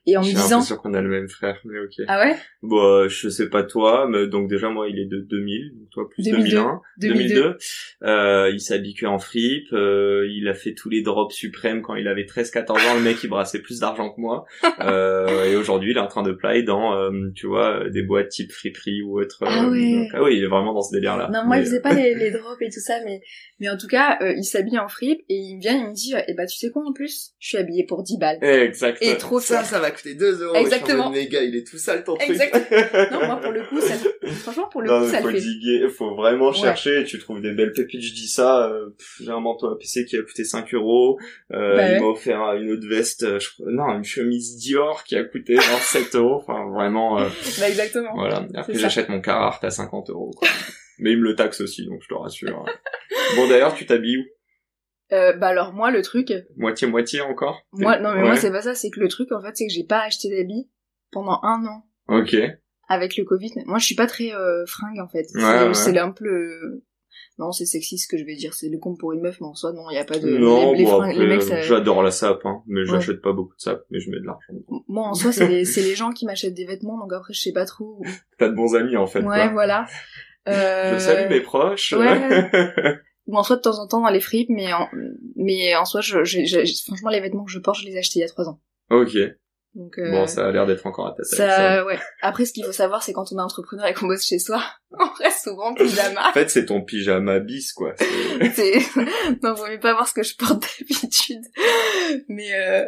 et en me J'ai disant, l'impression qu'on a le même frère, mais ok. ah ouais, Bon, euh, je sais pas toi, mais donc déjà moi il est de 2000, donc toi plus 2002. 2001, 2002. 2002. Euh, il s'habille que en fripe, euh, il a fait tous les drops suprêmes quand il avait 13-14 ans, le mec il brassait plus d'argent que moi. Euh, et aujourd'hui il est en train de play dans, euh, tu vois, des boîtes type friperie ou autre. Ah ouais. donc, ah oui, il est vraiment dans ce délire là. Non, moi, il faisait pas les, les drops et tout ça, mais, mais en tout cas, euh, il s'habille en fripe et il vient, il me dit, eh bah, tu sais quoi, en plus, je suis habillée pour 10 balles. Exact. Et trop ça, ça va coûter 2 euros. Exactement. Mais gars, il est tout sale ton truc. Exact. Non, moi, pour le coup, ça, franchement, pour le Non, coup, mais ça faut le fait. diguer, faut vraiment Ouais. chercher, et tu trouves des belles pépites, je dis ça, euh, pff, j'ai un manteau à PC qui a coûté 5 euros, euh, Bah il ouais. m'a offert une autre veste, euh, je crois- non, une chemise Dior qui a coûté genre 7 euros, enfin vraiment, euh, Bah, exactement. voilà, après j'achète mon Carhartt à 50 euros, quoi. Mais il me le taxe aussi, donc je te rassure. bon d'ailleurs, tu t'habilles où? Euh, bah, alors, moi, le truc, Moitié-moitié encore? Moi, non, mais Ouais. moi, c'est pas ça, c'est que le truc, en fait, c'est que j'ai pas acheté d'habits pendant un an Ok, avec le Covid. Moi, je suis pas très euh, fringue, en fait. Ouais, c'est ouais. un peu le... Non, c'est sexy ce que je vais dire, c'est le compte pour une meuf, mais en soi, non, il y a pas de... non, les, les bon fringues, après, les mecs, ça... j'adore la sape, hein, mais j'achète pas beaucoup de sape, mais je mets de l'argent. Moi, en soi, c'est les, les gens qui m'achètent des vêtements, donc après, je sais pas trop. T'as de bons amis en fait, Ouais, quoi. voilà. Euh... Je salue mes proches. ouais. Ou en soi, de temps en temps, dans les fripes, mais en, mais en soi, je, je, je- franchement, les vêtements que je porte, je les ai achetés il y a trois ans. ok. Donc, euh, Bon, ça a l'air d'être encore à ta taille. ça, ouais. Après, ce qu'il faut savoir, c'est quand on est entrepreneur et qu'on bosse chez soi, on reste souvent en pyjama. En fait, c'est ton pyjama bis, quoi. C'est, non, vaut mieux pas voir ce que je porte d'habitude. Mais, euh,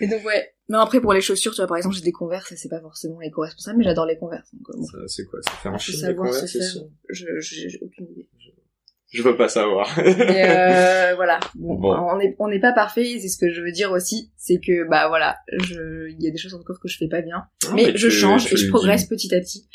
mais donc, ouais. Non, après, pour les chaussures, tu vois, par exemple, j'ai des converses, et c'est pas forcément éco-responsable, mais j'adore les converses. Donc, euh, bon, Ça, C'est quoi Ça fait un chien, se converses, c'est faire. ça Je, j'ai aucune idée. Je veux pas savoir. Mais euh, voilà. Bon, Bon. on n'est on n'est pas parfait. et C'est ce que je veux dire aussi, c'est que bah voilà, je il y a des choses encore que je fais pas bien, Ah, mais, je tu- change tu et je progresse dis. petit à petit.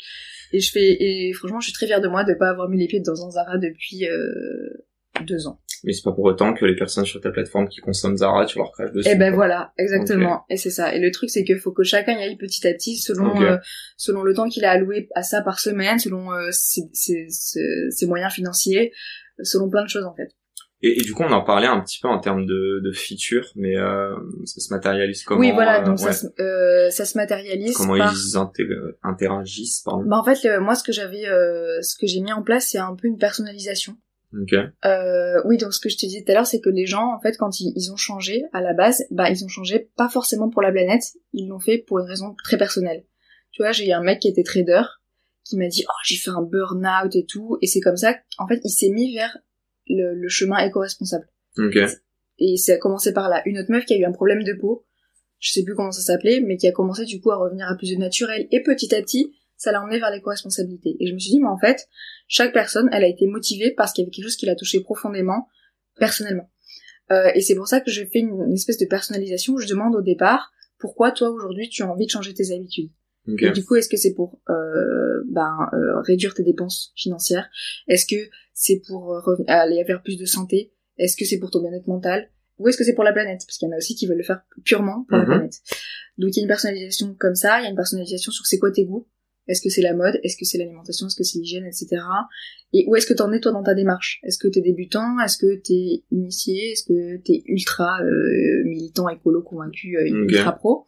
Et je fais et franchement, je suis très fière de moi de pas avoir mis les pieds dans un Zara depuis euh, deux ans. Mais c'est pas pour autant que les personnes sur ta plateforme qui consomment Zara, tu leur craches dessus. Et ben quoi. voilà, exactement. Et c'est ça. Et le truc, c'est qu'il faut que chacun y aille petit à petit selon Ok. euh, selon le temps qu'il a alloué à ça par semaine, selon euh, ses, ses, ses- ses moyens financiers, selon plein de choses en fait. Et, et du coup, on en parlait un petit peu en termes de, de features, mais euh, ça se matérialise comment oui, voilà. euh, Donc ouais. ça, se, euh, ça se matérialise Comment par ils interagissent, pardon. Bah en fait, le- moi ce que j'avais, euh, ce que j'ai mis en place, c'est un peu une personnalisation. Ok. Euh, oui, donc ce que je te disais tout à l'heure, c'est que les gens, en fait, quand ils, ils ont changé à la base, bah ils ont changé pas forcément pour la planète, ils l'ont fait pour une raison très personnelle. Tu vois, j'ai eu un mec qui était trader, qui m'a dit, oh j'ai fait un burn-out et tout, et c'est comme ça qu'en fait il s'est mis vers le, le chemin éco-responsable. Ok. Et ça a commencé par là. Une autre meuf qui a eu un problème de peau, je sais plus comment ça s'appelait, mais qui a commencé du coup à revenir à plus de naturel. Et petit à petit, ça l'a emmené vers l'éco-responsabilité. Et je me suis dit, mais en fait, chaque personne, elle a été motivée parce qu'il y avait quelque chose qui l'a touchée profondément, personnellement. Euh, et c'est pour ça que je fais une, une espèce de personnalisation où je demande au départ, pourquoi toi aujourd'hui tu as envie de changer tes habitudes? Et du coup, est-ce que c'est pour euh, ben, euh, réduire tes dépenses financières? Est-ce que c'est pour euh, aller vers plus de santé? Est-ce que c'est pour ton bien-être mental? Ou est-ce que c'est pour la planète? Parce qu'il y en a aussi qui veulent le faire purement pour Mhm. la planète. Donc il y a une personnalisation comme ça, il y a une personnalisation sur c'est quoi tes goûts Est-ce que c'est la mode? Est-ce que c'est l'alimentation? Est-ce que c'est l'hygiène, etc. Et où est-ce que t'en es toi dans ta démarche? Est-ce que t'es débutant? Est-ce que t'es initié? Est-ce que t'es ultra euh, militant, écolo, convaincu, euh, ultra pro?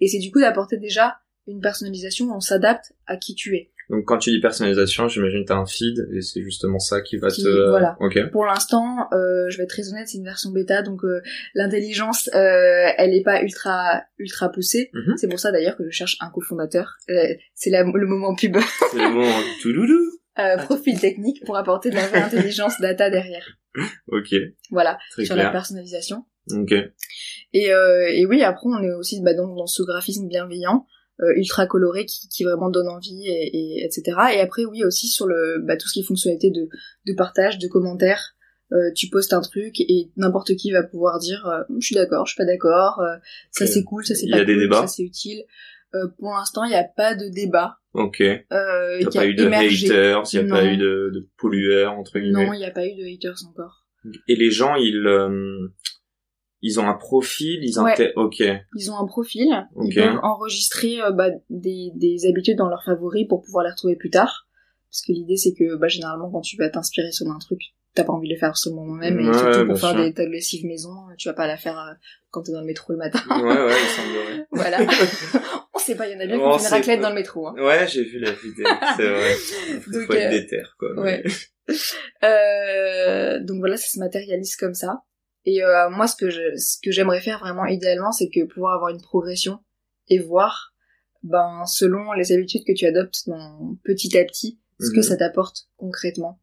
Et c'est du coup d'apporter déjà une personnalisation où on s'adapte à qui tu es. Donc quand tu dis personnalisation, j'imagine que t'as un feed et c'est justement ça qui va Qui- te. voilà. Ok. Pour l'instant, euh, je vais être très honnête, c'est une version bêta, donc euh, l'intelligence, euh, elle est pas ultra ultra poussée. Mhm. C'est pour ça d'ailleurs que je cherche un cofondateur. C'est le moment pub. C'est le moment touloulou. euh, profil technique pour apporter de la vraie intelligence data derrière. Ok. Voilà, Très sur la personnalisation. Ok. Et, et oui, après on est aussi bah, dans ce graphisme bienveillant, ultra coloré qui, qui vraiment donne envie, et, et- etc. Et après oui aussi sur le bah, tout ce qui est fonctionnalité de, de partage, de commentaires. Euh, tu postes un truc et n'importe qui va pouvoir dire euh, je suis d'accord, je suis pas d'accord, euh, ça c'est cool, ça c'est Il pas cool, ça c'est utile. Euh, pour l'instant, il n'y a pas de débat. Ok. Euh, T'as qui a pas eu de haters, il n'y a pas eu de, de pollueurs, entre guillemets. Non, il n'y a pas eu de haters encore. Et les gens, ils, euh, ils ont un profil, ils Ouais. inté- Ok. Ils ont un profil, Ok. ils peuvent enregistrer euh, bah, des, des habitudes dans leurs favoris pour pouvoir les retrouver plus tard. Parce que l'idée c'est que bah, généralement quand tu vas t'inspirer sur un truc, t'as pas envie de le faire sur le moment même, et Ouais, surtout pour faire sûr. des tas de lessive maison, tu vas pas la faire euh, quand t'es dans le métro le matin. Ouais, ouais, il semblerait. voilà. On sait pas, il y en a bien qui On font raclettes pas. dans le métro. Hein. Ouais, j'ai vu la vidéo, c'est vrai. Faut, Donc, faut être euh, déter, quoi. ouais. Euh, donc voilà, ça se matérialise comme ça. Et euh, moi, ce que je, ce que j'aimerais faire vraiment idéalement, c'est que pouvoir avoir une progression et voir, ben, selon les habitudes que tu adoptes dans, petit à petit, ce que Mhm. ça t'apporte concrètement.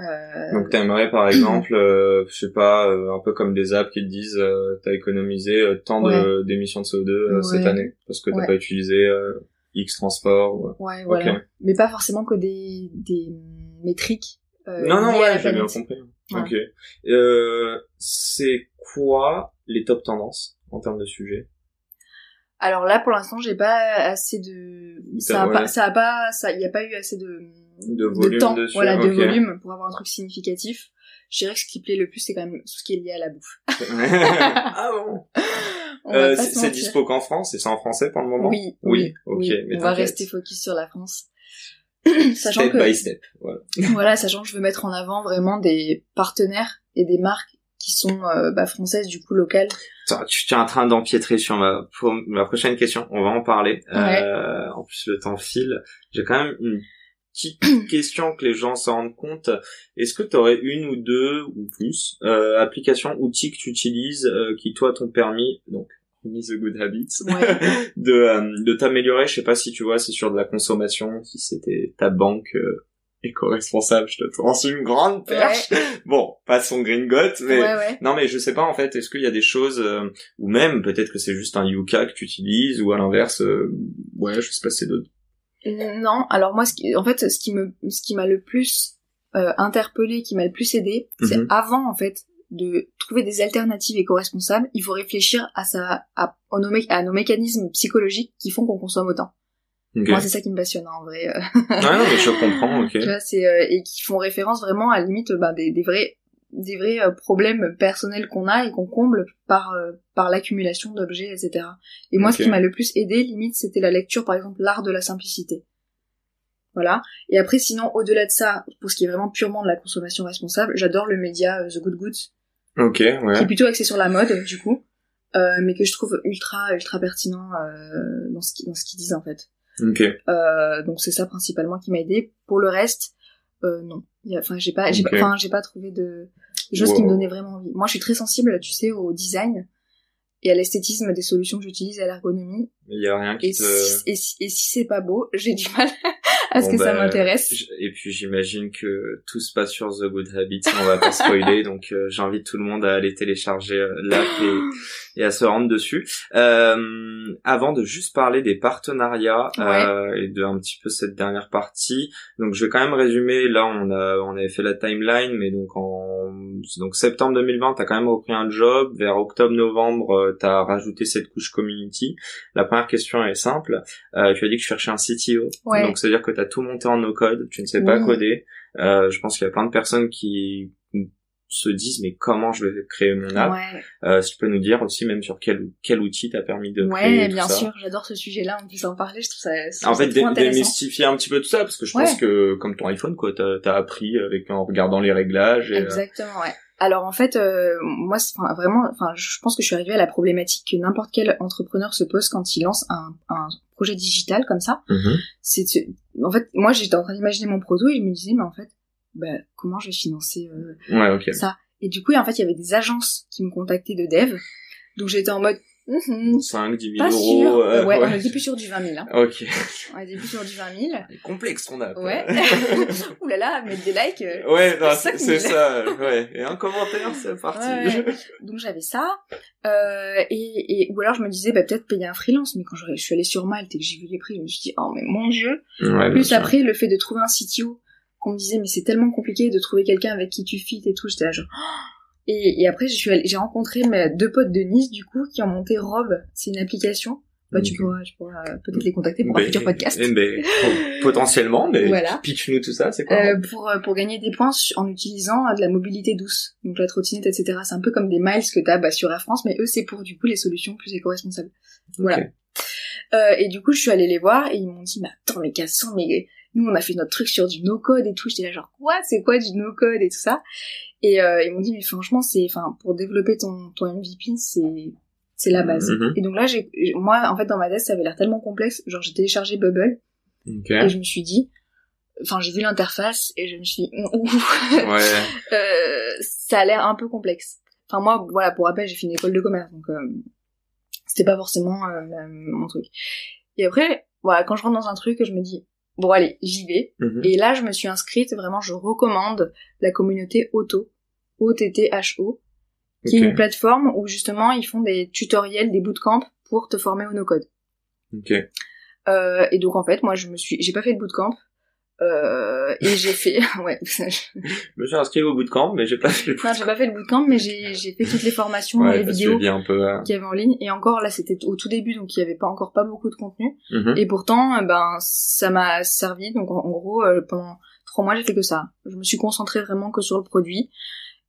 Euh, Donc t'aimerais par exemple, euh, je sais pas, euh, un peu comme des apps qui te disent euh, t'as économisé euh, tant de d'émissions de CO2 euh, cette année parce que t'as Ouais. pas utilisé euh, X transport. Ou... ouais, voilà. Mais pas forcément que des, des métriques. euh, non non ouais j'ai bien compris. Ouais. Ok. Euh, c'est quoi les top tendances en termes de sujets Alors là, pour l'instant, j'ai pas assez de, ça a Ouais. pas, ça a pas, ça, il y a pas eu assez de, De volume temps, dessus, voilà, de volume pour avoir un truc significatif. Je dirais que ce qui plaît le plus, c'est quand même tout ce qui est lié à la bouffe. ah bon? Euh, C'est dispo qu'en France et c'est en français pour le moment? Oui, Oui, oui, ok, oui. mais On va rester focus sur la France. sachant Step que, by step. Voilà. voilà, sachant que je veux mettre en avant vraiment des partenaires et des marques qui sont euh, bah, françaises, du coup locales. Attends, tu tu es en train d'empiétrer sur ma, pour ma prochaine question. On va en parler. Ouais. Euh, en plus, le temps file. J'ai quand même une petite question que les gens s'en rendent compte. Est-ce que tu aurais une ou deux ou plus euh, applications, outils que tu utilises qui toi t'ont permis donc Miss the Good Habits Ouais. de euh, de t'améliorer. Je sais pas si tu vois, c'est sur de la consommation, si c'était ta banque euh, éco-responsable. Je te lance une grande perche. Bon, pas son gringotte, mais Ouais, ouais. non, mais je sais pas en fait. Est-ce qu'il y a des choses euh, ou même peut-être que c'est juste un Yuka que tu utilises ou à l'inverse, euh, ouais, je sais pas, c'est d'autres. Non, alors moi, ce qui, en fait, ce qui me, ce qui m'a le plus euh, interpellé, qui m'a le plus aidé, c'est Mhm. avant en fait de trouver des alternatives éco-responsables, il faut réfléchir à sa, à, à nos, mé- à nos mécanismes psychologiques qui font qu'on consomme autant. Moi, c'est ça qui me passionne hein, en vrai. euh, Ouais, non, mais je comprends. Ok. tu vois, c'est euh, et qui font référence vraiment à la limite bah, des, des vrais, des vrais euh, problèmes personnels qu'on a et qu'on comble par euh, par l'accumulation d'objets, etc. Et moi, ce qui m'a le plus aidé, limite, c'était la lecture, par exemple, l'art de la simplicité. Voilà. Et après, sinon, au-delà de ça, pour ce qui est vraiment purement de la consommation responsable, j'adore le média The Good Goods, Ok, qui ouais. est plutôt axé sur la mode, du coup, euh, mais que je trouve ultra, ultra pertinent euh, dans ce qui- dans ce qu'ils disent en fait. Ok. Euh, donc c'est ça principalement qui m'a aidé. Pour le reste, euh, non. Enfin, j'ai pas, j'ai Ok. pas- enfin, j'ai pas trouvé de choses qui me donnaient vraiment envie. Moi, je suis très sensible, tu sais, au design et à l'esthétisme des solutions que j'utilise, à l'ergonomie. Il y a rien qui Et te. si, et si, et si c'est pas beau, j'ai du mal à ce Bon, que ça bah, m'intéresse? Et puis j'imagine que tout se passe sur The Good Habits, on va pas spoiler, donc euh, j'invite tout le monde à aller télécharger euh, l'app et, et à se rendre dessus. Euh, avant de juste parler des partenariats euh, et de un petit peu cette dernière partie, donc je vais quand même résumer. Là, on a on avait fait la timeline, mais donc en donc septembre 2020, t'as quand même repris un job. Vers octobre-novembre, euh, t'as rajouté cette couche community. La première question est simple. Euh, tu as dit que tu cherchais un CTO. Ouais. Donc c'est-à-dire que tu as tout monté en no-code, tu ne sais pas Oui. coder. Euh, je pense qu'il y a plein de personnes qui se disent mais comment je vais créer mon app Ouais, euh, Si tu peux nous dire aussi même sur quel quel outil t'as permis de créer ouais, tout bien ça. sûr, j'adore ce sujet-là, on puisse en parler, je trouve ça, je trouve En fait, démystifier un petit peu tout ça parce que je Ouais. pense que comme ton iPhone quoi, t'as as appris avec en regardant les réglages. Et, euh, Exactement, ouais. Alors en fait, euh, moi, enfin, vraiment, enfin, je pense que je suis arrivée à la problématique que n'importe quel entrepreneur se pose quand il lance un, un projet digital comme ça. mhm. C'est, en fait, moi, j'étais en train d'imaginer mon proto et je me disais, mais en fait, bah, comment je vais financer euh, Ouais, ok. ça Et du coup, en fait, il y avait des agences qui me contactaient de dev, donc j'étais en mode, Mhm, 5, 10 000 pas euros. sûr. euh, ouais, ouais. on était plus sur du 20 000. Hein. Ok. On était plus sur du 20 000. Complexe ton app. Ouais. Ouh là là, mettre des likes. euh, Ouais, c'est c'est 5 000. c'est ça. Ouais. Et un commentaire, c'est parti. Ouais. Donc j'avais ça, euh, et, et ou alors je me disais bah peut-être payer un freelance, mais quand je, je suis allée sur Malte et que j'ai vu les prix, je me suis dit oh mais mon dieu. Ouais, Plus après le fait de trouver un CTO, qu'on me disait mais c'est tellement compliqué de trouver quelqu'un avec qui tu fit et tout, j'étais là genre. Et, et après j'ai rencontré mes deux potes de Nice du coup qui ont monté Rob, c'est une application bah, tu Ok. pourras, tu pourras euh, peut-être les contacter pour un futur podcast. eh po- potentiellement, mais Voilà. pitch-nous tout ça, c'est quoi Euh, pour, euh, pour gagner des points en utilisant de la mobilité douce, donc la trottinette, etc. C'est un peu comme des miles que t'as bah, sur Air France, mais eux c'est pour du coup les solutions plus éco-responsables. Voilà. Euh, et du coup je suis allée les voir et ils m'ont dit mais attends mais Casson, mais nous on a fait notre truc sur du no-code et tout. J'étais là genre quoi? C'est quoi du no-code et tout ça? Et euh, ils m'ont dit mais franchement c'est enfin pour développer ton ton MVP c'est c'est la base. Mhm. Et donc là j'ai moi en fait dans ma tête ça avait l'air tellement complexe genre j'ai téléchargé Bubble Ok. et je me suis dit enfin j'ai vu l'interface et je me suis dit, ouh, Ouais. euh, ça a l'air un peu complexe. Enfin moi, voilà, pour rappel, j'ai fait une école de commerce, donc euh, c'était pas forcément euh, mon truc. Et après, voilà, quand je rentre dans un truc, je me dis bon allez, j'y vais. Mhm. Et là, je me suis inscrite, vraiment, je recommande la communauté Auto, O-T-T-H-O, qui est une plateforme où justement ils font des tutoriels, des bootcamps pour te former au no-code. Ok. Euh, et donc en fait, moi, je me suis, j'ai pas fait de bootcamp. Euh, et j'ai fait, ouais, Je me suis inscrit au bootcamp, mais j'ai pas fait le Non, j'ai pas fait le bootcamp, mais j'ai j'ai fait toutes les formations, Ouais, les vidéos suivi un peu. euh, qu'il y avait en ligne. Et encore, là, c'était au tout début, donc il y avait pas encore pas beaucoup de contenu. mhm. Et pourtant, euh, ben, ça m'a servi. Donc en, en gros, euh, pendant trois mois, j'ai fait que ça. Je me suis concentrée vraiment que sur le produit.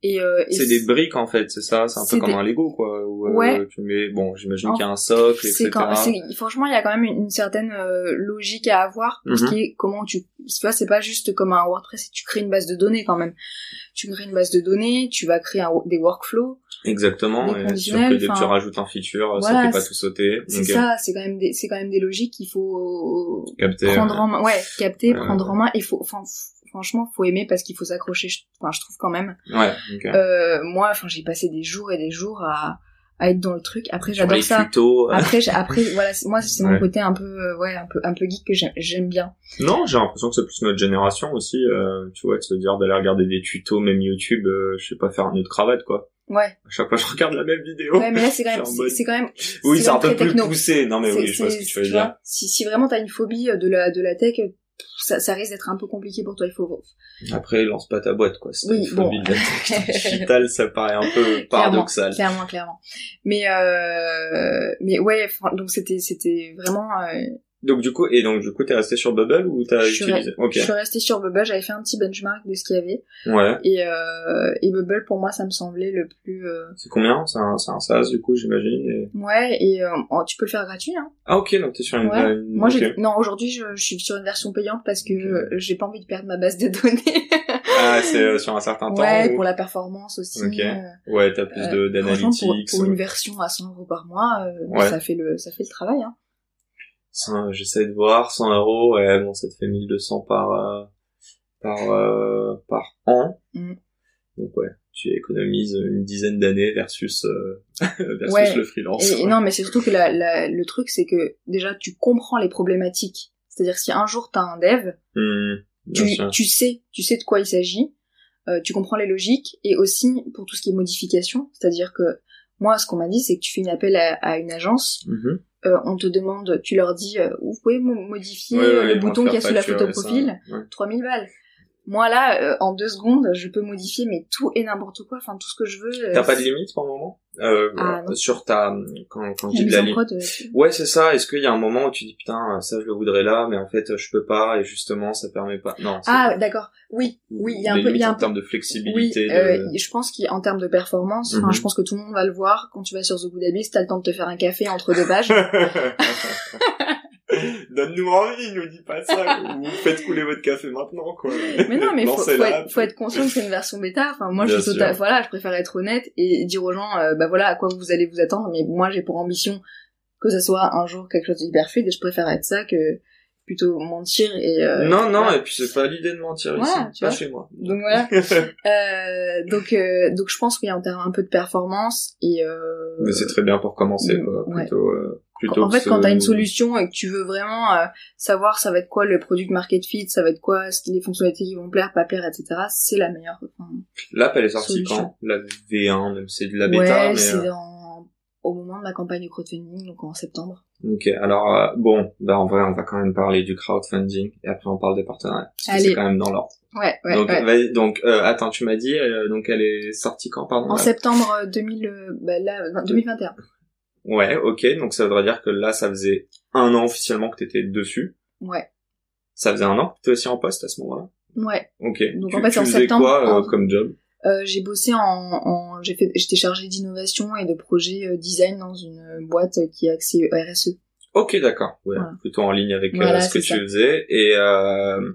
Et, euh, et C'est des briques en fait, c'est ça, c'est un peu comme des- un Lego quoi. Où, euh, Ouais. Tu mets, bon, j'imagine qu'il y a un socle, etc. quand, franchement, il y a quand même une, une certaine euh, logique à avoir pour ce Mhm. qui est comment tu, tu vois, c'est pas juste comme un WordPress, tu crées une base de données quand même. Tu crées une base de données, tu vas créer un- des workflows, Exactement. Des Et surtout dès que tu rajoutes un feature, ça voilà, fait pas tout sauter. c'est euh, ça, c'est quand même des, c'est quand même des logiques qu'il faut Capter. prendre euh, en main, ouais, capter, prendre en main. Il faut, enfin, franchement, faut aimer parce qu'il faut s'accrocher. je- Enfin, je trouve quand même. Ouais. ok. Euh, moi, enfin, j'ai passé des jours et des jours à, à être dans le truc. Après, j'adore ça. tutos. euh, Après, après, voilà, moi, c'est Ouais. mon côté un peu, euh, ouais, un peu, un peu geek que j'aime- bien. Non, j'ai l'impression que c'est plus notre génération aussi, euh, tu vois, de se dire d'aller regarder des tutos, même YouTube, euh, je sais pas faire un nœud de cravate, quoi. Ouais. À chaque fois, je regarde la même vidéo. Ouais, mais là, c'est quand même, C'est quand même. oui, c'est un peu plus techno. poussé. Non, mais oui, je vois ce que tu veux dire. si, si vraiment t'as une phobie de la, de la tech, ça, ça risque d'être un peu compliqué pour toi. Il faut, Après, lance pas ta boîte, quoi. C'est Oui, bon. digitale, ça paraît un peu paradoxal. Clairement, clairement. Mais euh, mais ouais, donc c'était c'était vraiment. Donc du coup, et donc du coup, t'es resté sur Bubble ou t'as utilisé re- Ok. je suis restée sur Bubble, j'avais fait un petit benchmark de ce qu'il y avait Ouais. et euh, et Bubble pour moi ça me semblait le plus. euh, C'est combien? C'est un, c'est un SaaS du coup, j'imagine. Et... Ouais et euh, oh, tu peux le faire gratuit hein. Ah ok, donc t'es sur une. Ouais. une- Moi ok. j'ai non aujourd'hui je, je suis sur une version payante parce que j'ai pas envie de perdre ma base de données. Ah, c'est euh, sur un certain temps. ouais ou- pour la performance aussi. Ok. euh, Ouais, t'as plus de euh, pour, d'analytics. pour une version à 100 euros par mois, euh, Ouais. ça fait le ça fait le travail hein. J'essaie de voir 100 euros. Ouais, bon, ça te fait 1200 par euh, par euh, par an. Mm. Donc ouais, tu économises une dizaine d'années versus euh, versus Ouais. le freelance. Et, et non, mais c'est surtout que la, la- le truc, c'est que déjà, tu comprends les problématiques. C'est-à-dire, si un jour t'as un dev, Hmm, tu, tu sais, tu sais de quoi il s'agit, tu comprends les logiques, et aussi pour tout ce qui est modification. C'est-à-dire que moi, ce qu'on m'a dit, c'est que tu fais une appel à, à une agence, Mhm. Euh, on te demande, tu leur dis, euh, vous pouvez mo- modifier Ouais, ouais, le bouton qu'il y a sous la photo profil, Ouais. 3000 balles. Moi là, euh, en deux secondes, je peux modifier mais tout et n'importe quoi, enfin tout ce que je veux. euh, T'as pas de limite pour le moment? Euh, Ah, sur ta quand quand tu dis la limite. euh, Ouais, c'est ça. Est-ce qu'il y a un moment où tu dis putain ça je le voudrais là, mais en fait je peux pas et justement ça permet pas. Non. Ah, d'accord. Oui, oui, il y a un peu, il y a un en termes de Oui, flexibilité. euh, de... je pense qu'en termes de performance, Mhm. je pense que tout le monde va le voir quand tu vas sur The Good Habits, t'as le temps de te faire un café entre deux pages. Donne-nous envie, nous dis pas ça. Vous faites couler votre café maintenant, quoi. mais non, mais faut, faut, être, faut être conscient que c'est une version bêta. Enfin, moi, Bien je suis total, voilà, je préfère être honnête et dire aux gens, euh, bah voilà, à quoi vous allez vous attendre. Mais moi, j'ai pour ambition que ça soit un jour quelque chose d'hyper fluide et je préfère être ça que plutôt mentir et. euh, non, non, voilà. et puis c'est pas l'idée de mentir Voilà, ici, tu pas vois. chez moi. Donc voilà. Euh, donc, euh, donc je pense qu'il y a un peu de performance et. Euh, Mais c'est très bien pour commencer, quoi. Ouais. Plutôt, euh, plutôt en fait, quand t'as une solution et que tu veux vraiment euh, savoir ça va être quoi le product market fit, ça va être quoi les fonctionnalités qui vont plaire, pas plaire, etc. C'est la meilleure. Enfin, L'app, elle est sortie quand La V1, même c'est de la bêta, ouais, mais... c'est euh, en- au moment de ma campagne de crowdfunding, donc en septembre. Ok, alors, euh, bon, bah en vrai, on va quand même parler du crowdfunding, et après on parle des partenariats, parce que c'est quand même dans l'ordre. Ouais, ouais, donc, ouais. donc euh, attends, tu m'as dit, euh, donc elle est sortie quand, pardon? En septembre 2000, euh, bah là, 2021. Ouais, ok. Donc ça voudrait dire que là, ça faisait un an officiellement que t'étais dessus. Ouais. Ça faisait un an que t'étais aussi en poste à ce moment-là? Ouais. Ok. Donc, tu, en fait, tu en faisais septembre, quoi euh, en- comme job? Euh, j'ai bossé en, en j'ai fait j'étais chargée d'innovation et de projet euh, design dans une euh, boîte qui est axée RSE. Ok, d'accord. Ouais, Voilà. plutôt en ligne avec euh, Voilà, ce que tu ça. faisais. Et, euh,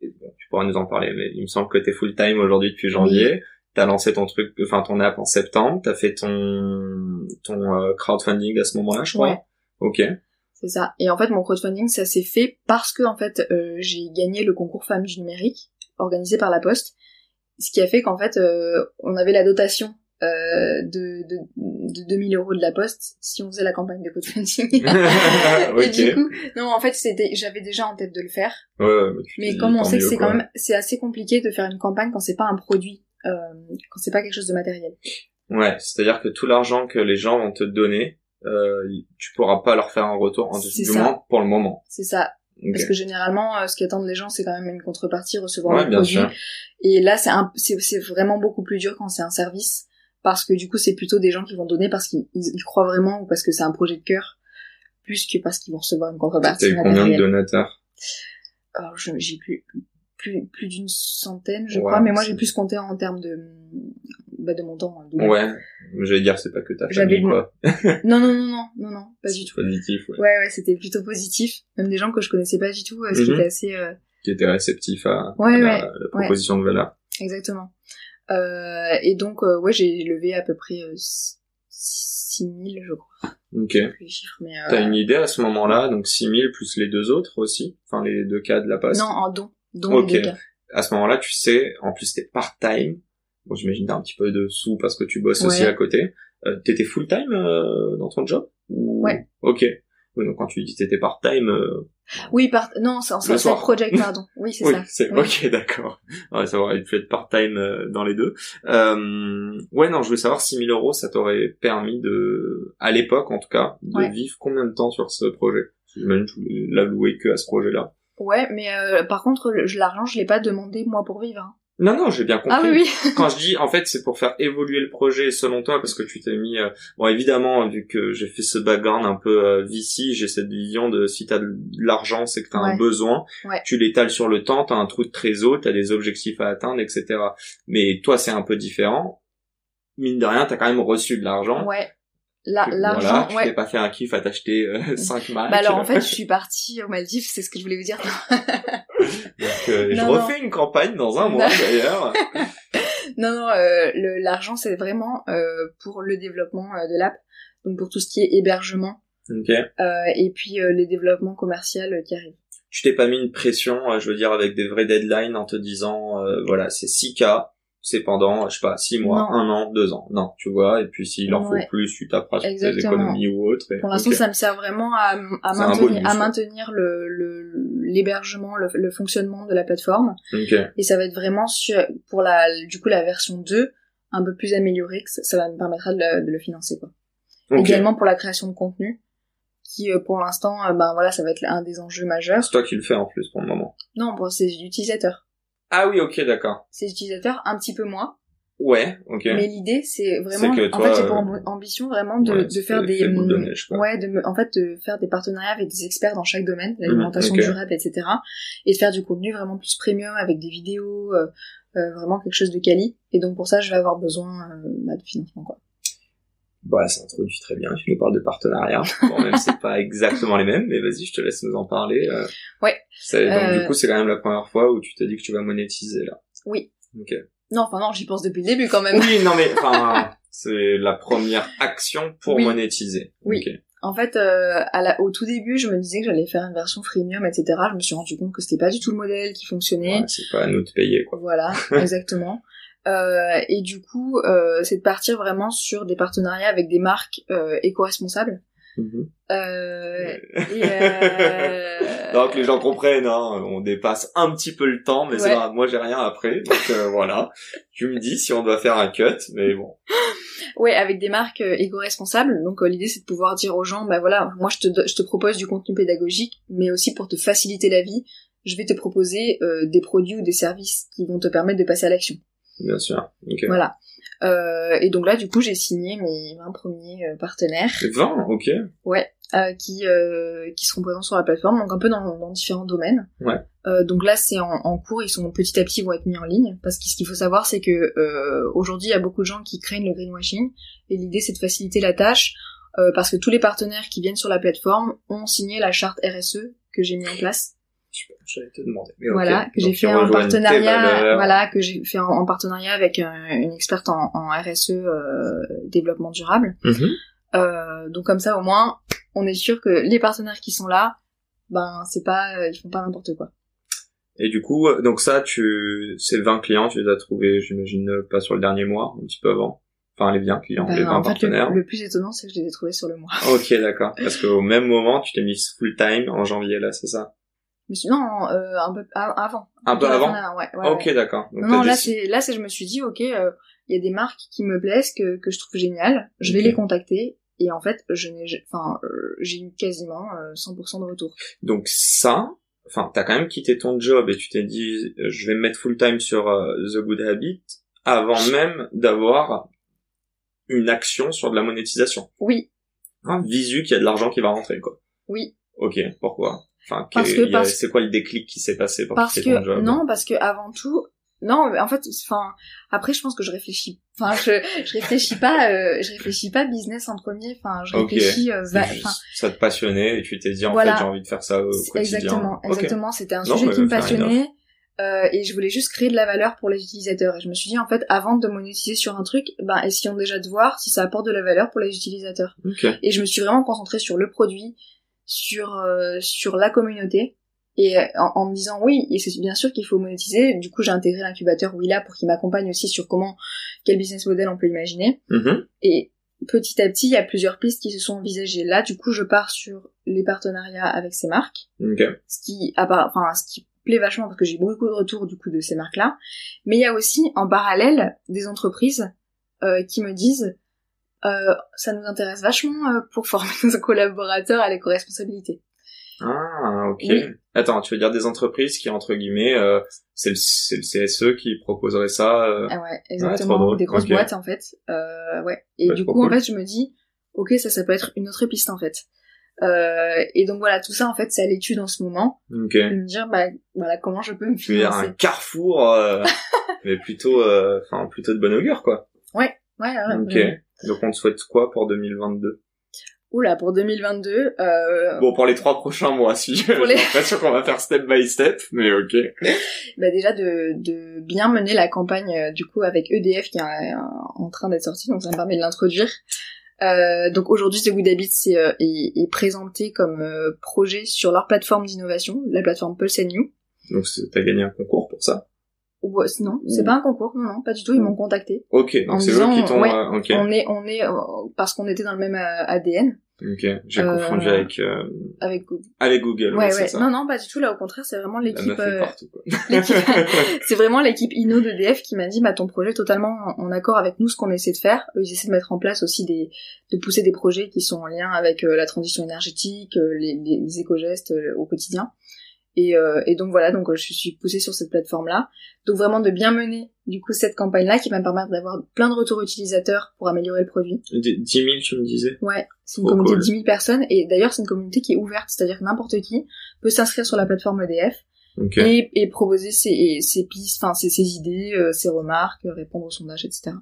et bon, tu pourras nous en parler, mais il me semble que t'es full time aujourd'hui depuis janvier. T'as lancé ton truc, enfin ton app en septembre. T'as fait ton ton euh, crowdfunding à ce moment-là, je crois. Ouais. Ok. C'est ça. Et en fait, mon crowdfunding, ça s'est fait parce que en fait, euh, j'ai gagné le concours Femmes du numérique organisé par la Poste, ce qui a fait qu'en fait, euh, on avait la dotation euh, de, de, de 2000 euros de la Poste si on faisait la campagne de crowdfunding. Et ok. du coup, non, en fait, c'était, j'avais déjà en tête de le faire, Ouais, ouais, mais, mais comme on sait que c'est quand même, c'est assez compliqué de faire une campagne quand c'est pas un produit, euh, quand c'est pas quelque chose de matériel. Ouais, c'est-à-dire que tout l'argent que les gens vont te donner, euh, tu pourras pas leur faire un retour, en C'est du moins pour le moment. C'est ça. Parce que généralement, euh, ce qu'attendent les gens, c'est quand même une contrepartie, recevoir Ouais, le bien produit. sûr. Et là, c'est un, c'est, c'est vraiment beaucoup plus dur quand c'est un service, parce que du coup, c'est plutôt des gens qui vont donner parce qu'ils ils, ils croient vraiment ou parce que c'est un projet de cœur, plus que parce qu'ils vont recevoir une T'as contrepartie eu combien de donateurs? Alors, je- j'ai plus, plus, plus d'une centaine, je Ouais, crois, mais moi, j'ai plus compté en termes de, bah, de montant. hein, de- Ouais, j'allais dire c'est pas que ta famille le- quoi. Non, non, non, non, non, non, pas du tout. Positif, ouais. Ouais, ouais, c'était plutôt positif. Même des gens que je connaissais pas du tout, euh, ce qui Mhm. était assez, euh, Qui était réceptif à, Ouais, à la, la proposition de valeur. Exactement. Euh, et donc, euh, ouais, j'ai levé à peu près euh, 6000, je crois. Ok. euh, T'as une idée à ce moment-là, donc 6000 plus les deux autres aussi, enfin les deux cas de la poste? Non, en don. Don Ok. les deux cas. À ce moment-là, tu sais, en plus t'es part-time, bon j'imagine t'as un petit peu de sous parce que tu bosses Ouais. aussi à côté. Euh, t'étais full-time euh, dans ton job Ou- Ouais. Ok. Oui, donc quand tu dis t'étais part-time, euh, Oui, par... non, c'est en Le project, pardon. Oui, c'est oui, ça. c'est Oui. ok, d'accord. Ouais, ça aurait pu être part-time euh, dans les deux. Euh, ouais, non, je voulais savoir 6000 euros, ça t'aurait permis de, à l'époque en tout cas, de Ouais. vivre combien de temps sur ce projet? J'imagine que tu voulais l'allouer que à ce projet-là. Ouais, mais euh, par contre, l'argent, je l'ai pas demandé, moi, pour vivre. hein. Non, non, j'ai bien compris. Ah oui, oui. Quand je dis, en fait, c'est pour faire évoluer le projet selon toi, parce que tu t'es mis, euh, bon, évidemment, vu que j'ai fait ce background un peu euh, VC, j'ai cette vision de si t'as de l'argent, c'est que t'as un besoin, Ouais. tu l'étales sur le temps, t'as un trou de trésor, t'as des objectifs à atteindre, etc. Mais toi, c'est un peu différent. Mine de rien, t'as quand même reçu de l'argent. Ouais. L'argent, voilà, tu ouais. t'es pas fait un kiff à t'acheter euh, 5 Macs. Bah alors en fait, je suis partie aux Maldives, c'est ce que je voulais vous dire. Donc, euh, je Non, refais une campagne dans un mois d'ailleurs. non, non, euh, l'argent, c'est vraiment euh, pour le développement euh, de l'app, donc pour tout ce qui est hébergement, ok. euh, et puis euh, les développements commerciaux qui arrivent. tu t'es pas mis une pression, je veux dire, avec des vrais deadlines en te disant, euh, voilà, c'est 6 cas, c'est pendant, je sais pas, 6 mois, Non. un an, deux ans. Non, tu vois, et puis s'il en Ouais. faut plus, tu taperas sur tes économies ou autre. et- Pour l'instant, ça me sert vraiment à, C'est maintenir, bonus, à maintenir le le- l'hébergement, le, le fonctionnement de la plateforme. Ok. Et ça va être vraiment sur, pour la, du coup, la version 2, un peu plus améliorée, que ça, ça va me permettra de, le- de le financer, quoi. Ok. Également pour la création de contenu, qui, euh, pour l'instant, euh, ben voilà, ça va être un des enjeux majeurs. C'est toi qui le fais en plus pour le moment. Non, pour ces utilisateurs. Ah oui, ok, d'accord. Ces utilisateurs, un petit peu moins. Ouais, ok. Mais l'idée, c'est vraiment, C'est que en toi, fait, j'ai pour euh, amb- ambition vraiment de, ouais, de c'est faire des, de neige, ouais, de me- en fait, de faire des partenariats avec des experts dans chaque domaine, l'alimentation ok. durable, etc. Et de faire du contenu vraiment plus premium avec des vidéos, euh, euh, vraiment quelque chose de quali. Et donc, pour ça, je vais avoir besoin euh, bah, de financement, quoi. Bah, ça introduit très bien. Tu nous parles de partenariat. Bon, même c'est pas exactement les mêmes, mais vas-y, je te laisse nous en parler. euh. Ouais. Donc, Euh, du coup, c'est quand même la première fois où tu t'es dit que tu vas monétiser, là. Oui. Ok. Non, enfin non, j'y pense depuis le début quand même. Oui, non, mais, enfin, c'est la première action pour Oui. monétiser. Oui. En fait, euh, à la, au tout début, je me disais que j'allais faire une version freemium, etc. Je me suis rendu compte que c'était pas du tout le modèle qui fonctionnait. Ouais, c'est pas à nous de payer, quoi. Voilà, exactement. Euh, et du coup, euh, c'est de partir vraiment sur des partenariats avec des marques euh, éco-responsables. Mhm. Euh, et, euh, Donc que les gens comprennent, hein, on dépasse un petit peu le temps, mais Ouais. moi j'ai rien après, donc euh, voilà. Tu me dis si on doit faire un cut, mais bon. Ouais, avec des marques euh, éco-responsables. Donc euh, l'idée c'est de pouvoir dire aux gens, bah voilà, moi je te, je te propose du contenu pédagogique, mais aussi pour te faciliter la vie, je vais te proposer euh, des produits ou des services qui vont te permettre de passer à l'action. Bien sûr. Ok. Voilà. Euh, et donc là, du coup, j'ai signé mes 20 premiers euh, partenaires. 20, ok. Ouais, euh, qui euh, qui seront présents sur la plateforme, donc un peu dans, dans différents domaines. Ouais. Euh, donc là, c'est en, en cours, ils sont petit à petit vont être mis en ligne, parce que ce qu'il faut savoir, c'est que euh, aujourd'hui, il y a beaucoup de gens qui craignent le greenwashing, et l'idée, c'est de faciliter la tâche, euh, parce que tous les partenaires qui viennent sur la plateforme ont signé la charte RSE que j'ai mis en place. Super, j'allais te demander. Mais. Voilà, que j'ai fait en partenariat, voilà, que j'ai fait en, en partenariat avec euh, une experte en, en RSE euh, développement durable. Mhm. Euh, donc comme ça, au moins, on est sûr que les partenaires qui sont là, ben c'est pas, euh, ils font pas n'importe quoi. Et du coup, donc ça, tu, ces 20 clients, tu les as trouvés, j'imagine, pas sur le dernier mois, un petit peu avant. Enfin, les 20 clients, Ben, les 20 en fait, partenaires. le, le plus étonnant, c'est que je les ai trouvés sur le mois. Ok, d'accord. Parce qu'au même moment, tu t'es mis full time en janvier, là, c'est ça? Sinon, euh, un peu avant. Un peu avant? ouais, ouais, ok, ouais. d'accord. Non, non, là c'est là c'est je me suis dit ok, euh, il y a des marques qui me plaisent que que je trouve géniales, je vais les contacter et en fait je n'ai enfin euh, j'ai eu quasiment euh, 100% de retour. Donc ça, enfin, t'as quand même quitté ton job et tu t'es dit, je vais me mettre full time sur euh, The Good Habit avant même d'avoir une action sur de la monétisation. Oui, Hein, visu qu'il y a de l'argent qui va rentrer, quoi. oui, Ok, pourquoi? Enfin, Parce que- parce- c'est quoi le déclic qui s'est passé pour parce ton que job non parce que avant tout non en fait enfin après je pense que je réfléchis enfin je je réfléchis pas euh, je réfléchis pas business en premier enfin je réfléchis euh, va- ça te passionnait et tu t'es dit en Voilà. fait j'ai envie de faire ça au quotidien. Exactement, exactement. C'était un Non, sujet qui me passionnait. Euh, et je voulais juste créer de la valeur pour les utilisateurs. Et je me suis dit, en fait, avant de monétiser sur un truc, ben, essayons déjà de voir si ça apporte de la valeur pour les utilisateurs. Ok. Et je me suis vraiment concentrée sur le produit, sur, euh, sur la communauté. Et euh, en, en me disant, oui, et c'est bien sûr qu'il faut monétiser. Du coup, j'ai intégré l'incubateur Willa pour qu'il m'accompagne aussi sur comment, quel business model on peut imaginer. Mhm. Et petit à petit, il y a plusieurs pistes qui se sont envisagées. Là, du coup, je pars sur les partenariats avec ces marques Ok. ce qui enfin ce qui plaît vachement parce que j'ai beaucoup de retours du coup de ces marques là mais il y a aussi en parallèle des entreprises euh, qui me disent euh, ça nous intéresse vachement euh, pour former nos collaborateurs à l'éco-responsabilité Ah, ok. Oui. Attends, tu veux dire des entreprises qui, entre guillemets, euh, c'est le, le CSE qui proposerait ça euh, ah ouais exactement. des grosses boîtes en fait. Euh, ouais. Et du coup en fait je me dis ok ça ça peut être une autre piste en fait. Euh, et donc voilà tout ça en fait c'est à l'étude en ce moment. Ok. de me dire bah voilà comment je peux me Tu veux dire financer. un carrefour, euh, mais plutôt, euh, enfin, plutôt de bon augure, quoi. Ouais ouais, Ok. ouais. Donc on te souhaite quoi pour 2022 Oula, pour 2022, euh, Bon, pour les trois prochains mois, si. Pour les- J'ai l'impression qu'on va faire step by step, mais ok. bah déjà de, de bien mener la campagne euh, du coup avec EDF qui est euh, en train d'être sortie, donc ça me permet de l'introduire. Euh, donc aujourd'hui, The Good Habits c'est, euh, est, est présenté comme euh, projet sur leur plateforme d'innovation, la plateforme Pulse and New. Donc t'as gagné un concours pour ça Ou, euh, non, c'est pas un concours, non, non, pas du tout, ils m'ont contacté. Ok, donc c'est eux qui t'ont... ouais, euh, ok, On est, on est, euh, parce qu'on était dans le même euh, ADN ok. J'ai confondu avec, euh, avec Google. avec Google, Ouais, ouais, c'est ouais. ça. Non, non, pas du tout. Là, au contraire, c'est vraiment l'équipe. euh, c'est vraiment l'équipe Inno d'EDF qui m'a dit bah ton projet est totalement en en accord avec nous ce qu'on essaie de faire ils essaient de mettre en place aussi des de pousser des projets qui sont en lien avec la transition énergétique les, les, les éco-gestes euh, au quotidien et, euh, et donc voilà donc euh, je suis poussée sur cette plateforme là donc vraiment de bien mener du coup cette campagne là qui va me permettre d'avoir plein de retours utilisateurs pour améliorer le produit D- 10 000, tu me disais? Ouais c'est une communauté cool. de 10 000 personnes et d'ailleurs c'est une communauté qui est ouverte c'est-à-dire que n'importe qui peut s'inscrire sur la plateforme EDF Ok. et, et proposer ses, ses pistes, enfin ses, ses idées, euh, ses remarques, euh, répondre aux sondages, etc.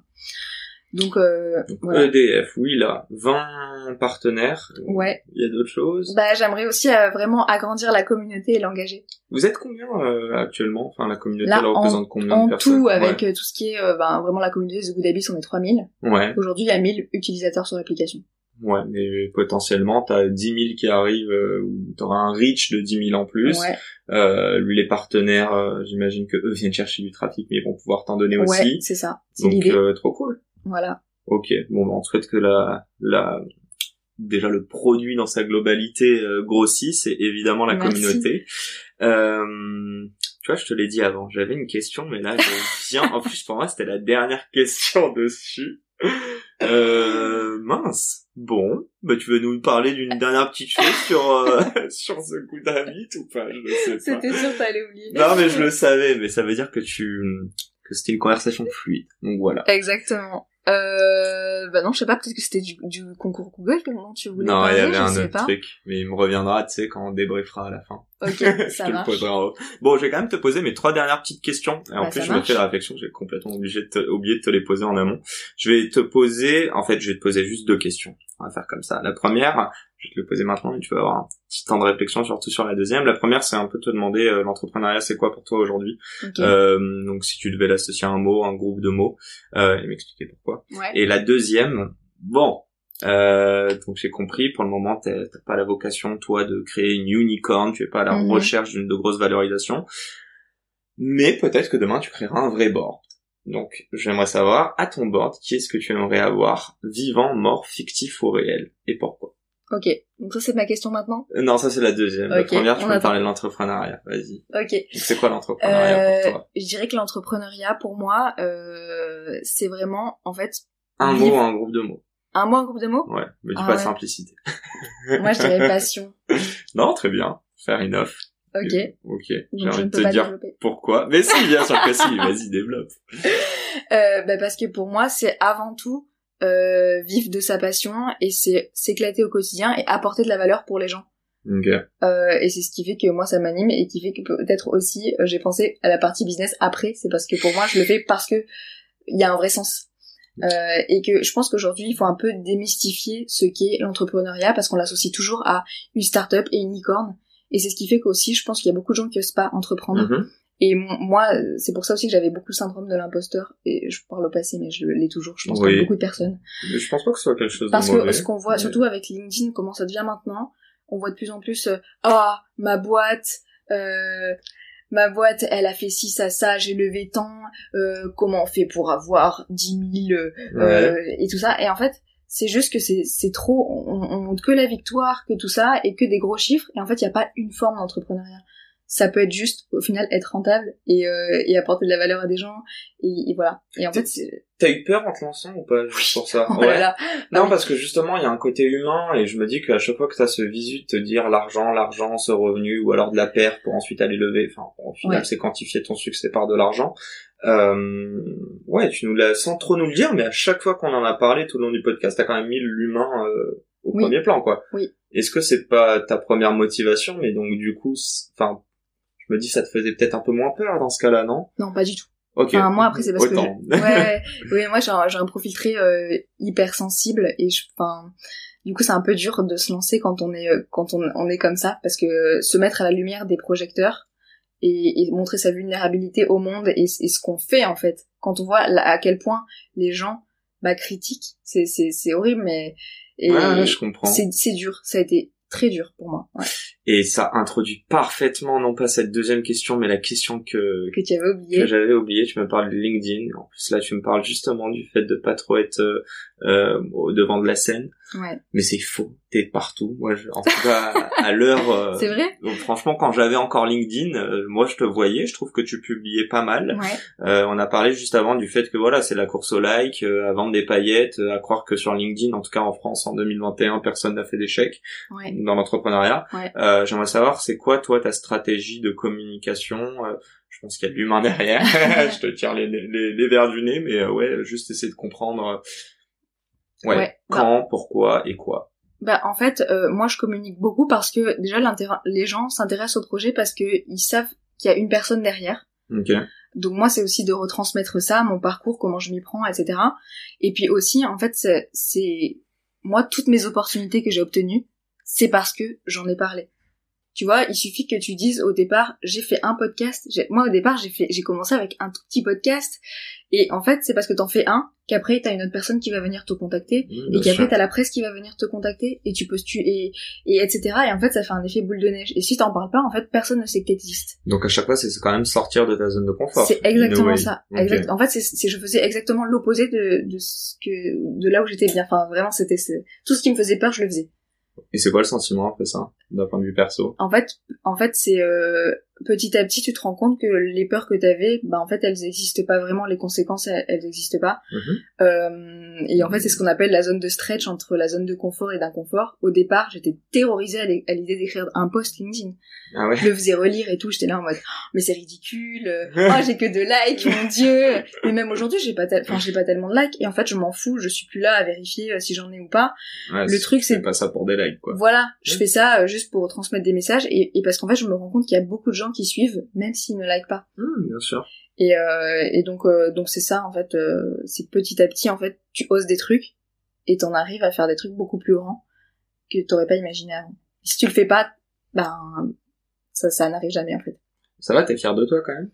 Donc euh, Donc, voilà. EDF, oui, là, 20 partenaires. Ouais. Il y a d'autres choses? Bah j'aimerais aussi euh, vraiment agrandir la communauté et l'engager. Vous êtes combien euh, actuellement? Enfin, la communauté, Là, elle représente combien En de personnes? tout, avec euh, tout ce qui est euh, ben, vraiment la communauté The Good Habits, on est 3000. Ouais. Aujourd'hui, il y a 1000 utilisateurs sur l'application. Ouais, mais potentiellement, t'as 10 000 qui arrivent, euh, ou t'auras un reach de 10 000 en plus. Ouais, Euh, les partenaires, euh, j'imagine que eux viennent chercher du trafic, mais ils vont pouvoir t'en donner ouais, aussi. c'est ça. Donc, euh, trop cool. Voilà. Ok, bon, bah, on souhaite que la, la, déjà le produit dans sa globalité euh, grossisse, et évidemment la Merci. communauté. Euh, tu vois, je te l'ai dit avant, j'avais une question, mais là, je viens, en plus, pour moi, c'était la dernière question dessus. Euh, mince. Bon, bah, tu veux nous parler d'une dernière petite chose sur, euh, sur ce coup d'habit ou pas? Je sais pas. C'était sûr, t'allais oublier. Non, mais je le savais, mais ça veut dire que tu, que c'était une conversation fluide. Donc voilà. Exactement. Euh, bah non, je sais pas, peut-être que c'était du, du concours Google dont tu voulais Non, il y avait un autre pas. truc, mais il me reviendra, tu sais, quand on débriefera à la fin. Ok, je ça te le marche. poserai en haut. Bon, je vais quand même te poser mes trois dernières petites questions. Et en Bah, plus, je me fais la réflexion, j'ai complètement obligé de te, oublié de te les poser en amont. Je vais te poser, en fait, je vais te poser juste deux questions. On va faire comme ça. La première, je vais te le poser maintenant, mais tu vas avoir un petit temps de réflexion, surtout sur la deuxième. La première, c'est un peu te demander, euh, l'entrepreneuriat, c'est quoi pour toi aujourd'hui. Euh, Donc, si tu devais l'associer à un mot, un groupe de mots, euh, et m'expliquer pourquoi. ouais. Et la deuxième, bon, euh, donc j'ai compris, pour le moment, t'as t'as pas la vocation, toi, de créer une unicorn, tu es pas à la Mhm. recherche d'une de grosse valorisation, mais peut-être que demain, tu créeras un vrai board. Donc, j'aimerais savoir, à ton board, qui est-ce que tu aimerais avoir, vivant, mort, fictif ou réel, et pourquoi? Ok. Donc ça c'est ma question maintenant. Euh, Non, ça c'est la deuxième. La première, tu peux me parler de l'entrepreneuriat, vas-y. Ok. C'est quoi l'entrepreneuriat Euh, pour toi je dirais que l'entrepreneuriat pour moi, euh, c'est vraiment en fait Un vivre- mot, un groupe de mots. un mot, un groupe de mots. Ouais, me dis Ah pas ouais. simplicité. Moi je dirais passion. Non, très bien. Faire enough. Ok. Ok. J'ai envie ne de peux te pas dire développer. pourquoi. Mais si, bien sûr que si. Vas-y, développe. Euh, bah parce que pour moi c'est avant tout euh, vivre de sa passion et c'est s'éclater au quotidien et apporter de la valeur pour les gens. Euh, et c'est ce qui fait que moi ça m'anime et qui fait que peut-être aussi euh, j'ai pensé à la partie business après. C'est parce que pour moi je le fais parce que il y a un vrai sens. Euh, et que je pense qu'aujourd'hui il faut un peu démystifier ce qu'est l'entrepreneuriat parce qu'on l'associe toujours à une start-up et une licorne. Et c'est ce qui fait qu'aussi je pense qu'il y a beaucoup de gens qui osent pas entreprendre. Mhm. Et moi, euh, c'est pour ça aussi que j'avais beaucoup le syndrome de l'imposteur. Et je parle au passé, mais je l'ai toujours, je pense, Oui. comme beaucoup de personnes. Mais je pense pas que ce soit quelque chose Parce de mauvais. que ce qu'on voit, mais- surtout avec LinkedIn, comment ça devient maintenant, on voit de plus en plus, euh, ah, ma boîte, euh, ma boîte, elle a fait ci, ça, ça, j'ai levé tant, euh, comment on fait pour avoir 10 000, euh, Ouais. et tout ça. Et en fait, c'est juste que c'est c'est trop, on, on montre que la victoire, que tout ça, et que des gros chiffres, et en fait, il n'y a pas une forme d'entrepreneuriat. Ça peut être juste, au final, être rentable et, euh, et apporter de la valeur à des gens, et, et voilà. Et en fait. T'as eu peur en te lançant ou pas juste pour ça Oh Ouais. là Non, parce que justement, il y a un côté humain et je me dis qu'à chaque fois que t'as ce visu de te dire l'argent, l'argent, ce revenu ou alors de la perte pour ensuite aller lever, enfin, au final, Ouais. c'est quantifier ton succès par de l'argent. Euh, ouais, tu nous l'as sans trop nous le dire, mais à chaque fois qu'on en a parlé tout le long du podcast, t'as quand même mis l'humain euh, au Oui. premier plan, quoi. Oui. Est-ce que c'est pas ta première motivation, mais donc du coup, enfin, je me dis ça te faisait peut-être un peu moins peur dans ce cas-là, non? Non, pas du tout. Ok. Enfin, moi, après, c'est parce que Autant. Ouais, ouais, moi j'ai un, j'ai un profil très euh, hypersensible et je, enfin, du coup c'est un peu dur de se lancer quand on est euh, quand on, on est comme ça parce que se mettre à la lumière des projecteurs et, et montrer sa vulnérabilité au monde et, et ce qu'on fait en fait quand on voit à quel point les gens bah, critiquent, c'est c'est c'est horrible mais et Ouais, ouais, je comprends. c'est c'est dur, ça a été très dur pour moi. Ouais. Et ça introduit parfaitement, non pas cette deuxième question, mais la question que, Que tu avais oublié. que j'avais oubliée. Tu me parles de LinkedIn. En plus, là, tu me parles justement du fait de pas trop être euh, euh, au devant de la scène. Ouais. Mais c'est faux. T'es partout. Moi, je, en tout cas, à l'heure... euh, C'est vrai? donc, franchement, quand j'avais encore LinkedIn, euh, moi, je te voyais. Je trouve que tu publiais pas mal. Ouais. Euh, on a parlé juste avant du fait que voilà, c'est la course au like, euh, à vendre des paillettes, euh, à croire que sur LinkedIn, en tout cas en France en 2021, personne n'a fait d'échec Ouais. dans l'entrepreneuriat. Ouais. Euh, J'aimerais savoir, c'est quoi toi ta stratégie de communication Euh, Je pense qu'il y a de l'humain derrière. je te tire les, les, les verres du nez, mais euh, ouais, juste essayer de comprendre. Ouais, bah. quand, pourquoi et quoi. Bah en fait, moi je communique beaucoup parce que déjà les gens s'intéressent au projet parce que ils savent qu'il y a une personne derrière. Ok. Donc moi c'est aussi de retransmettre ça, mon parcours, comment je m'y prends, etc. Et puis aussi en fait c'est moi toutes mes opportunités que j'ai obtenues, c'est parce que j'en ai parlé. Tu vois, il suffit que tu dises au départ, j'ai fait un podcast. J'ai- Moi au départ j'ai fait, j'ai commencé avec un tout petit podcast, et en fait c'est parce que t'en fais un qu'après t'as une autre personne qui va venir te contacter Mmh, et qu'après t'as la presse qui va venir te contacter et tu postules et, et etc et en fait ça fait un effet boule de neige. Et si t'en parles pas en fait personne ne sait que t'existes. Donc à chaque fois, c'est quand même sortir de ta zone de confort. c'est exactement ça. Exact- en fait c'est c'est- je faisais exactement l'opposé de de ce que de là où j'étais bien. Enfin vraiment c'était tout ce qui me faisait peur je le faisais Et c'est quoi le sentiment après ça, d'un point de vue perso? En fait en fait c'est euh, petit à petit, tu te rends compte que les peurs que t'avais, bah en fait, elles n'existent pas vraiment. Les conséquences, elles n'existent pas. Mhm. Euh, et en fait, c'est ce qu'on appelle la zone de stretch entre la zone de confort et d'inconfort. Au départ, j'étais terrorisée à l'idée d'écrire un post LinkedIn. Ah ouais. Je le faisais relire et tout. J'étais là en mode, Oh, mais c'est ridicule. Oh, j'ai que deux likes, mon dieu. Mais même aujourd'hui, j'ai pas, tel- enfin, j'ai pas tellement de likes. Et en fait, je m'en fous. Je suis plus là à vérifier euh, si j'en ai ou pas. Ouais, Le truc, c'est- pas ça pour des likes, quoi. Voilà, je fais ça euh, juste pour transmettre des messages et, et parce qu'en fait, je me rends compte qu'il y a beaucoup de gens qui suivent, même s'ils ne likent pas. Hmm, bien sûr. Et, euh, et donc, euh, donc c'est ça en fait. euh, c'est petit à petit en fait, tu oses des trucs et t'en arrives à faire des trucs beaucoup plus grands que t'aurais pas imaginé avant. Si tu le fais pas, ben ça, ça n'arrive jamais en fait. Ça va, t'es fier de toi quand même?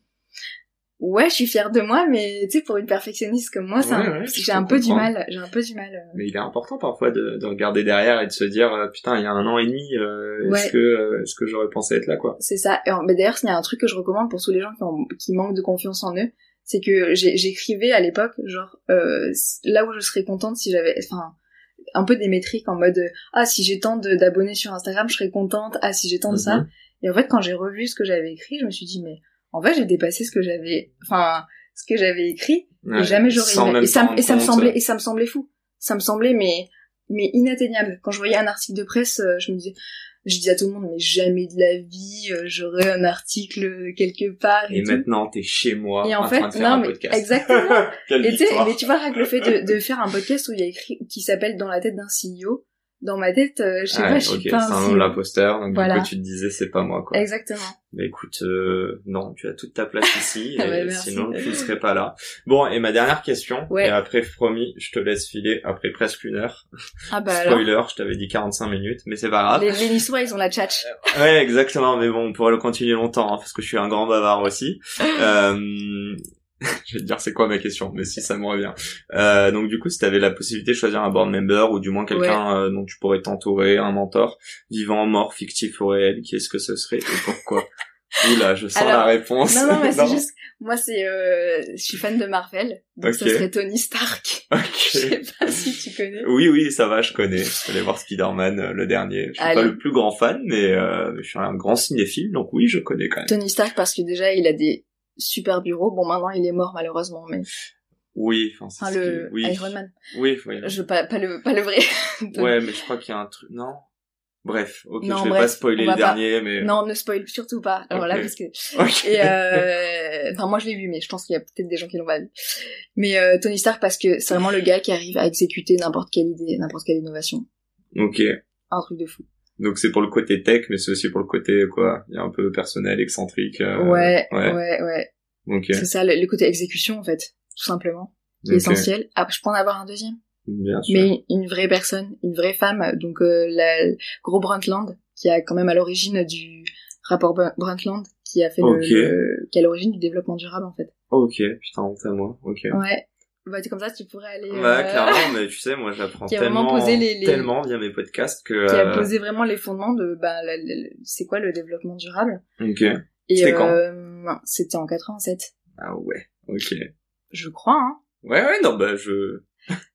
Ouais, je suis fière de moi, mais tu sais, pour une perfectionniste comme moi, un- Ouais, j'ai un peu du mal. J'ai un peu du mal. euh. Mais il est important parfois de, de regarder derrière et de se dire euh, putain il y a un an et demi euh, est-ce que euh, est-ce que j'aurais pensé être là quoi? C'est ça. Et mais d'ailleurs, il y a un truc que je recommande pour tous les gens qui, ont- qui manquent de confiance en eux, c'est que j'écrivais à l'époque, genre, euh, là où je serais contente si j'avais, enfin, un peu des métriques en mode, ah, si j'ai tant d'abonnés sur Instagram, je serais contente, ah, si j'ai tant de ça. Mhm. Et en fait, quand j'ai revu ce que j'avais écrit, je me suis dit, mais, en fait, j'ai dépassé ce que j'avais, enfin, ce que j'avais écrit, Ouais, et jamais j'aurais Et ça, t'en me- et ça me semblait, et ça me semblait fou. Ça me semblait, mais, mais inatteignable. Quand je voyais un article de presse, euh, je me disais, je disais à tout le monde, mais jamais de la vie, euh, j'aurais un article quelque part et, maintenant t'es chez moi Et en en fait, train de faire non, un mais podcast exactement. Et mais tu vois, le fait de, de faire un podcast où il y a écrit, qui s'appelle Dans la tête d'un CEO, dans ma tête, euh, je sais pas, je ok, suis c'est pas un un nom de l'imposteur donc Voilà. du coup tu te disais c'est pas moi quoi Exactement. Bah écoute, euh, non, tu as toute ta place ici, Ah et ouais, merci. sinon tu ne serais pas là. Bon, et ma dernière question, Ouais. et après promis, je te laisse filer après presque une heure. Ah bah alors. Spoiler, je t'avais dit 45 minutes, mais c'est pas grave. Les, les Niçois, ils ont la tchatch. Ouais, exactement, mais bon, on pourrait le continuer longtemps, hein, parce que je suis un grand bavard aussi. Euh, je vais te dire c'est quoi ma question, mais si ça me revient. Euh, donc du coup, si tu avais la possibilité de choisir un board member, ou du moins quelqu'un euh, dont tu pourrais t'entourer, un mentor, vivant, mort, fictif ou réel, qui est-ce que ce serait et pourquoi? Oula, je sens Alors, la réponse. Non, non, mais c'est juste, moi, c'est, euh, je suis fan de Marvel. Donc, Ok. ça serait Tony Stark. Ok. Je sais pas si tu connais. Oui, oui, ça va, je connais. Je suis allé voir Spider-Man, euh, le dernier. Je suis pas le plus grand fan, mais euh, je suis un grand cinéphile, donc oui, je connais quand même. Tony Stark parce que déjà, il a des super bureaux. Bon, maintenant, il est mort, malheureusement, mais, Oui, enfin, c'est enfin, ce le oui. Iron Man. Oui, oui. Je veux pas, pas le, pas le vrai. Ouais, mais je crois qu'il y a un truc. Non? Bref, ok, Non, je vais bref, pas spoiler le pas- dernier, mais. Non, ne spoil surtout pas. Alors là, Ok. parce que, Ok. et euh, enfin, moi, je l'ai vu, mais je pense qu'il y a peut-être des gens qui l'ont pas vu. Mais, euh, Tony Stark parce que c'est vraiment le gars qui arrive à exécuter n'importe quelle idée, n'importe quelle innovation. Ok. Un truc de fou. Donc c'est pour le côté tech, mais c'est aussi pour le côté quoi. Il y a un peu personnel, excentrique. euh, ouais, ouais. ouais, ouais. Ok. C'est ça, le, le côté exécution, en fait. Tout simplement. Qui est Ok. essentiel. Ah, je peux en avoir un deuxième? Bien sûr. mais une vraie personne, une vraie femme, donc euh, la Gros Brundtland, qui a quand même à l'origine du rapport Brun- Brundtland, qui a fait Ok. le, le- qui est à l'origine du développement durable en fait. Ok, putain, honte à moi. Ok. Ouais. Bah comme ça, tu pourrais aller. Ouais, euh, clairement, mais tu sais, moi j'apprends tellement, posé les- les- tellement via mes podcasts que. Qui a euh, posé vraiment les fondements de bah c'est quoi le développement durable? Ok. C'était quand? euh, c'était en 87, Ah ouais. Ok. je crois. Hein. Ouais, ouais, non, bah je.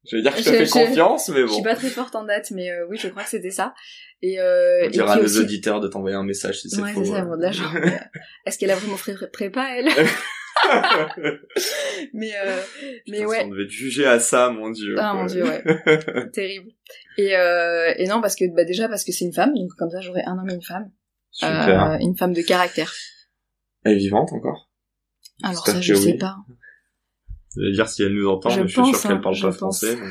Je vais dire que je te Je- fais je- confiance, mais Je bon. suis pas très forte en date, mais euh, oui, je crois que c'était ça. Et, euh, On dira à nos aussi- auditeurs de t'envoyer un message si c'est Ouais, faux. c'est ça, bon, mais, euh, est-ce qu'elle a vraiment fait pré- prépa, elle? Mais, euh, mais Putain, ouais. On devait te juger à ça, mon dieu. Ah, quoi. mon Dieu, ouais. Terrible. Et, euh, et non, parce que, bah, déjà, parce que c'est une femme, donc comme ça, j'aurais un homme et une femme. Super. Euh, une femme de caractère. Elle est vivante encore? Alors ça, je que sais oui. pas. Je vais dire si elle nous entend, Je mais je suis sûr qu'elle hein, parle pas pense. français. bon.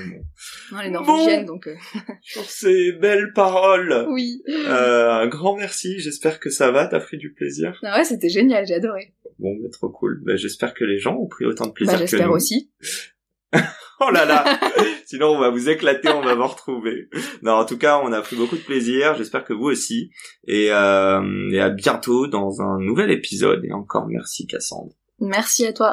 Non, elle est norvégienne, donc, euh, Sur ces belles paroles, oui. euh, un grand merci. J'espère que ça va. T'as pris du plaisir. Ah ouais, c'était génial, j'ai adoré. Bon, mais trop cool. Bah, j'espère que les gens ont pris autant de plaisir Bah, que j'espère nous. aussi. Oh là là Sinon, on va vous éclater, on va vous retrouver. Non, en tout cas, on a pris beaucoup de plaisir. J'espère que vous aussi. Et, euh, et à bientôt dans un nouvel épisode. Et encore merci, Cassandre. Merci à toi.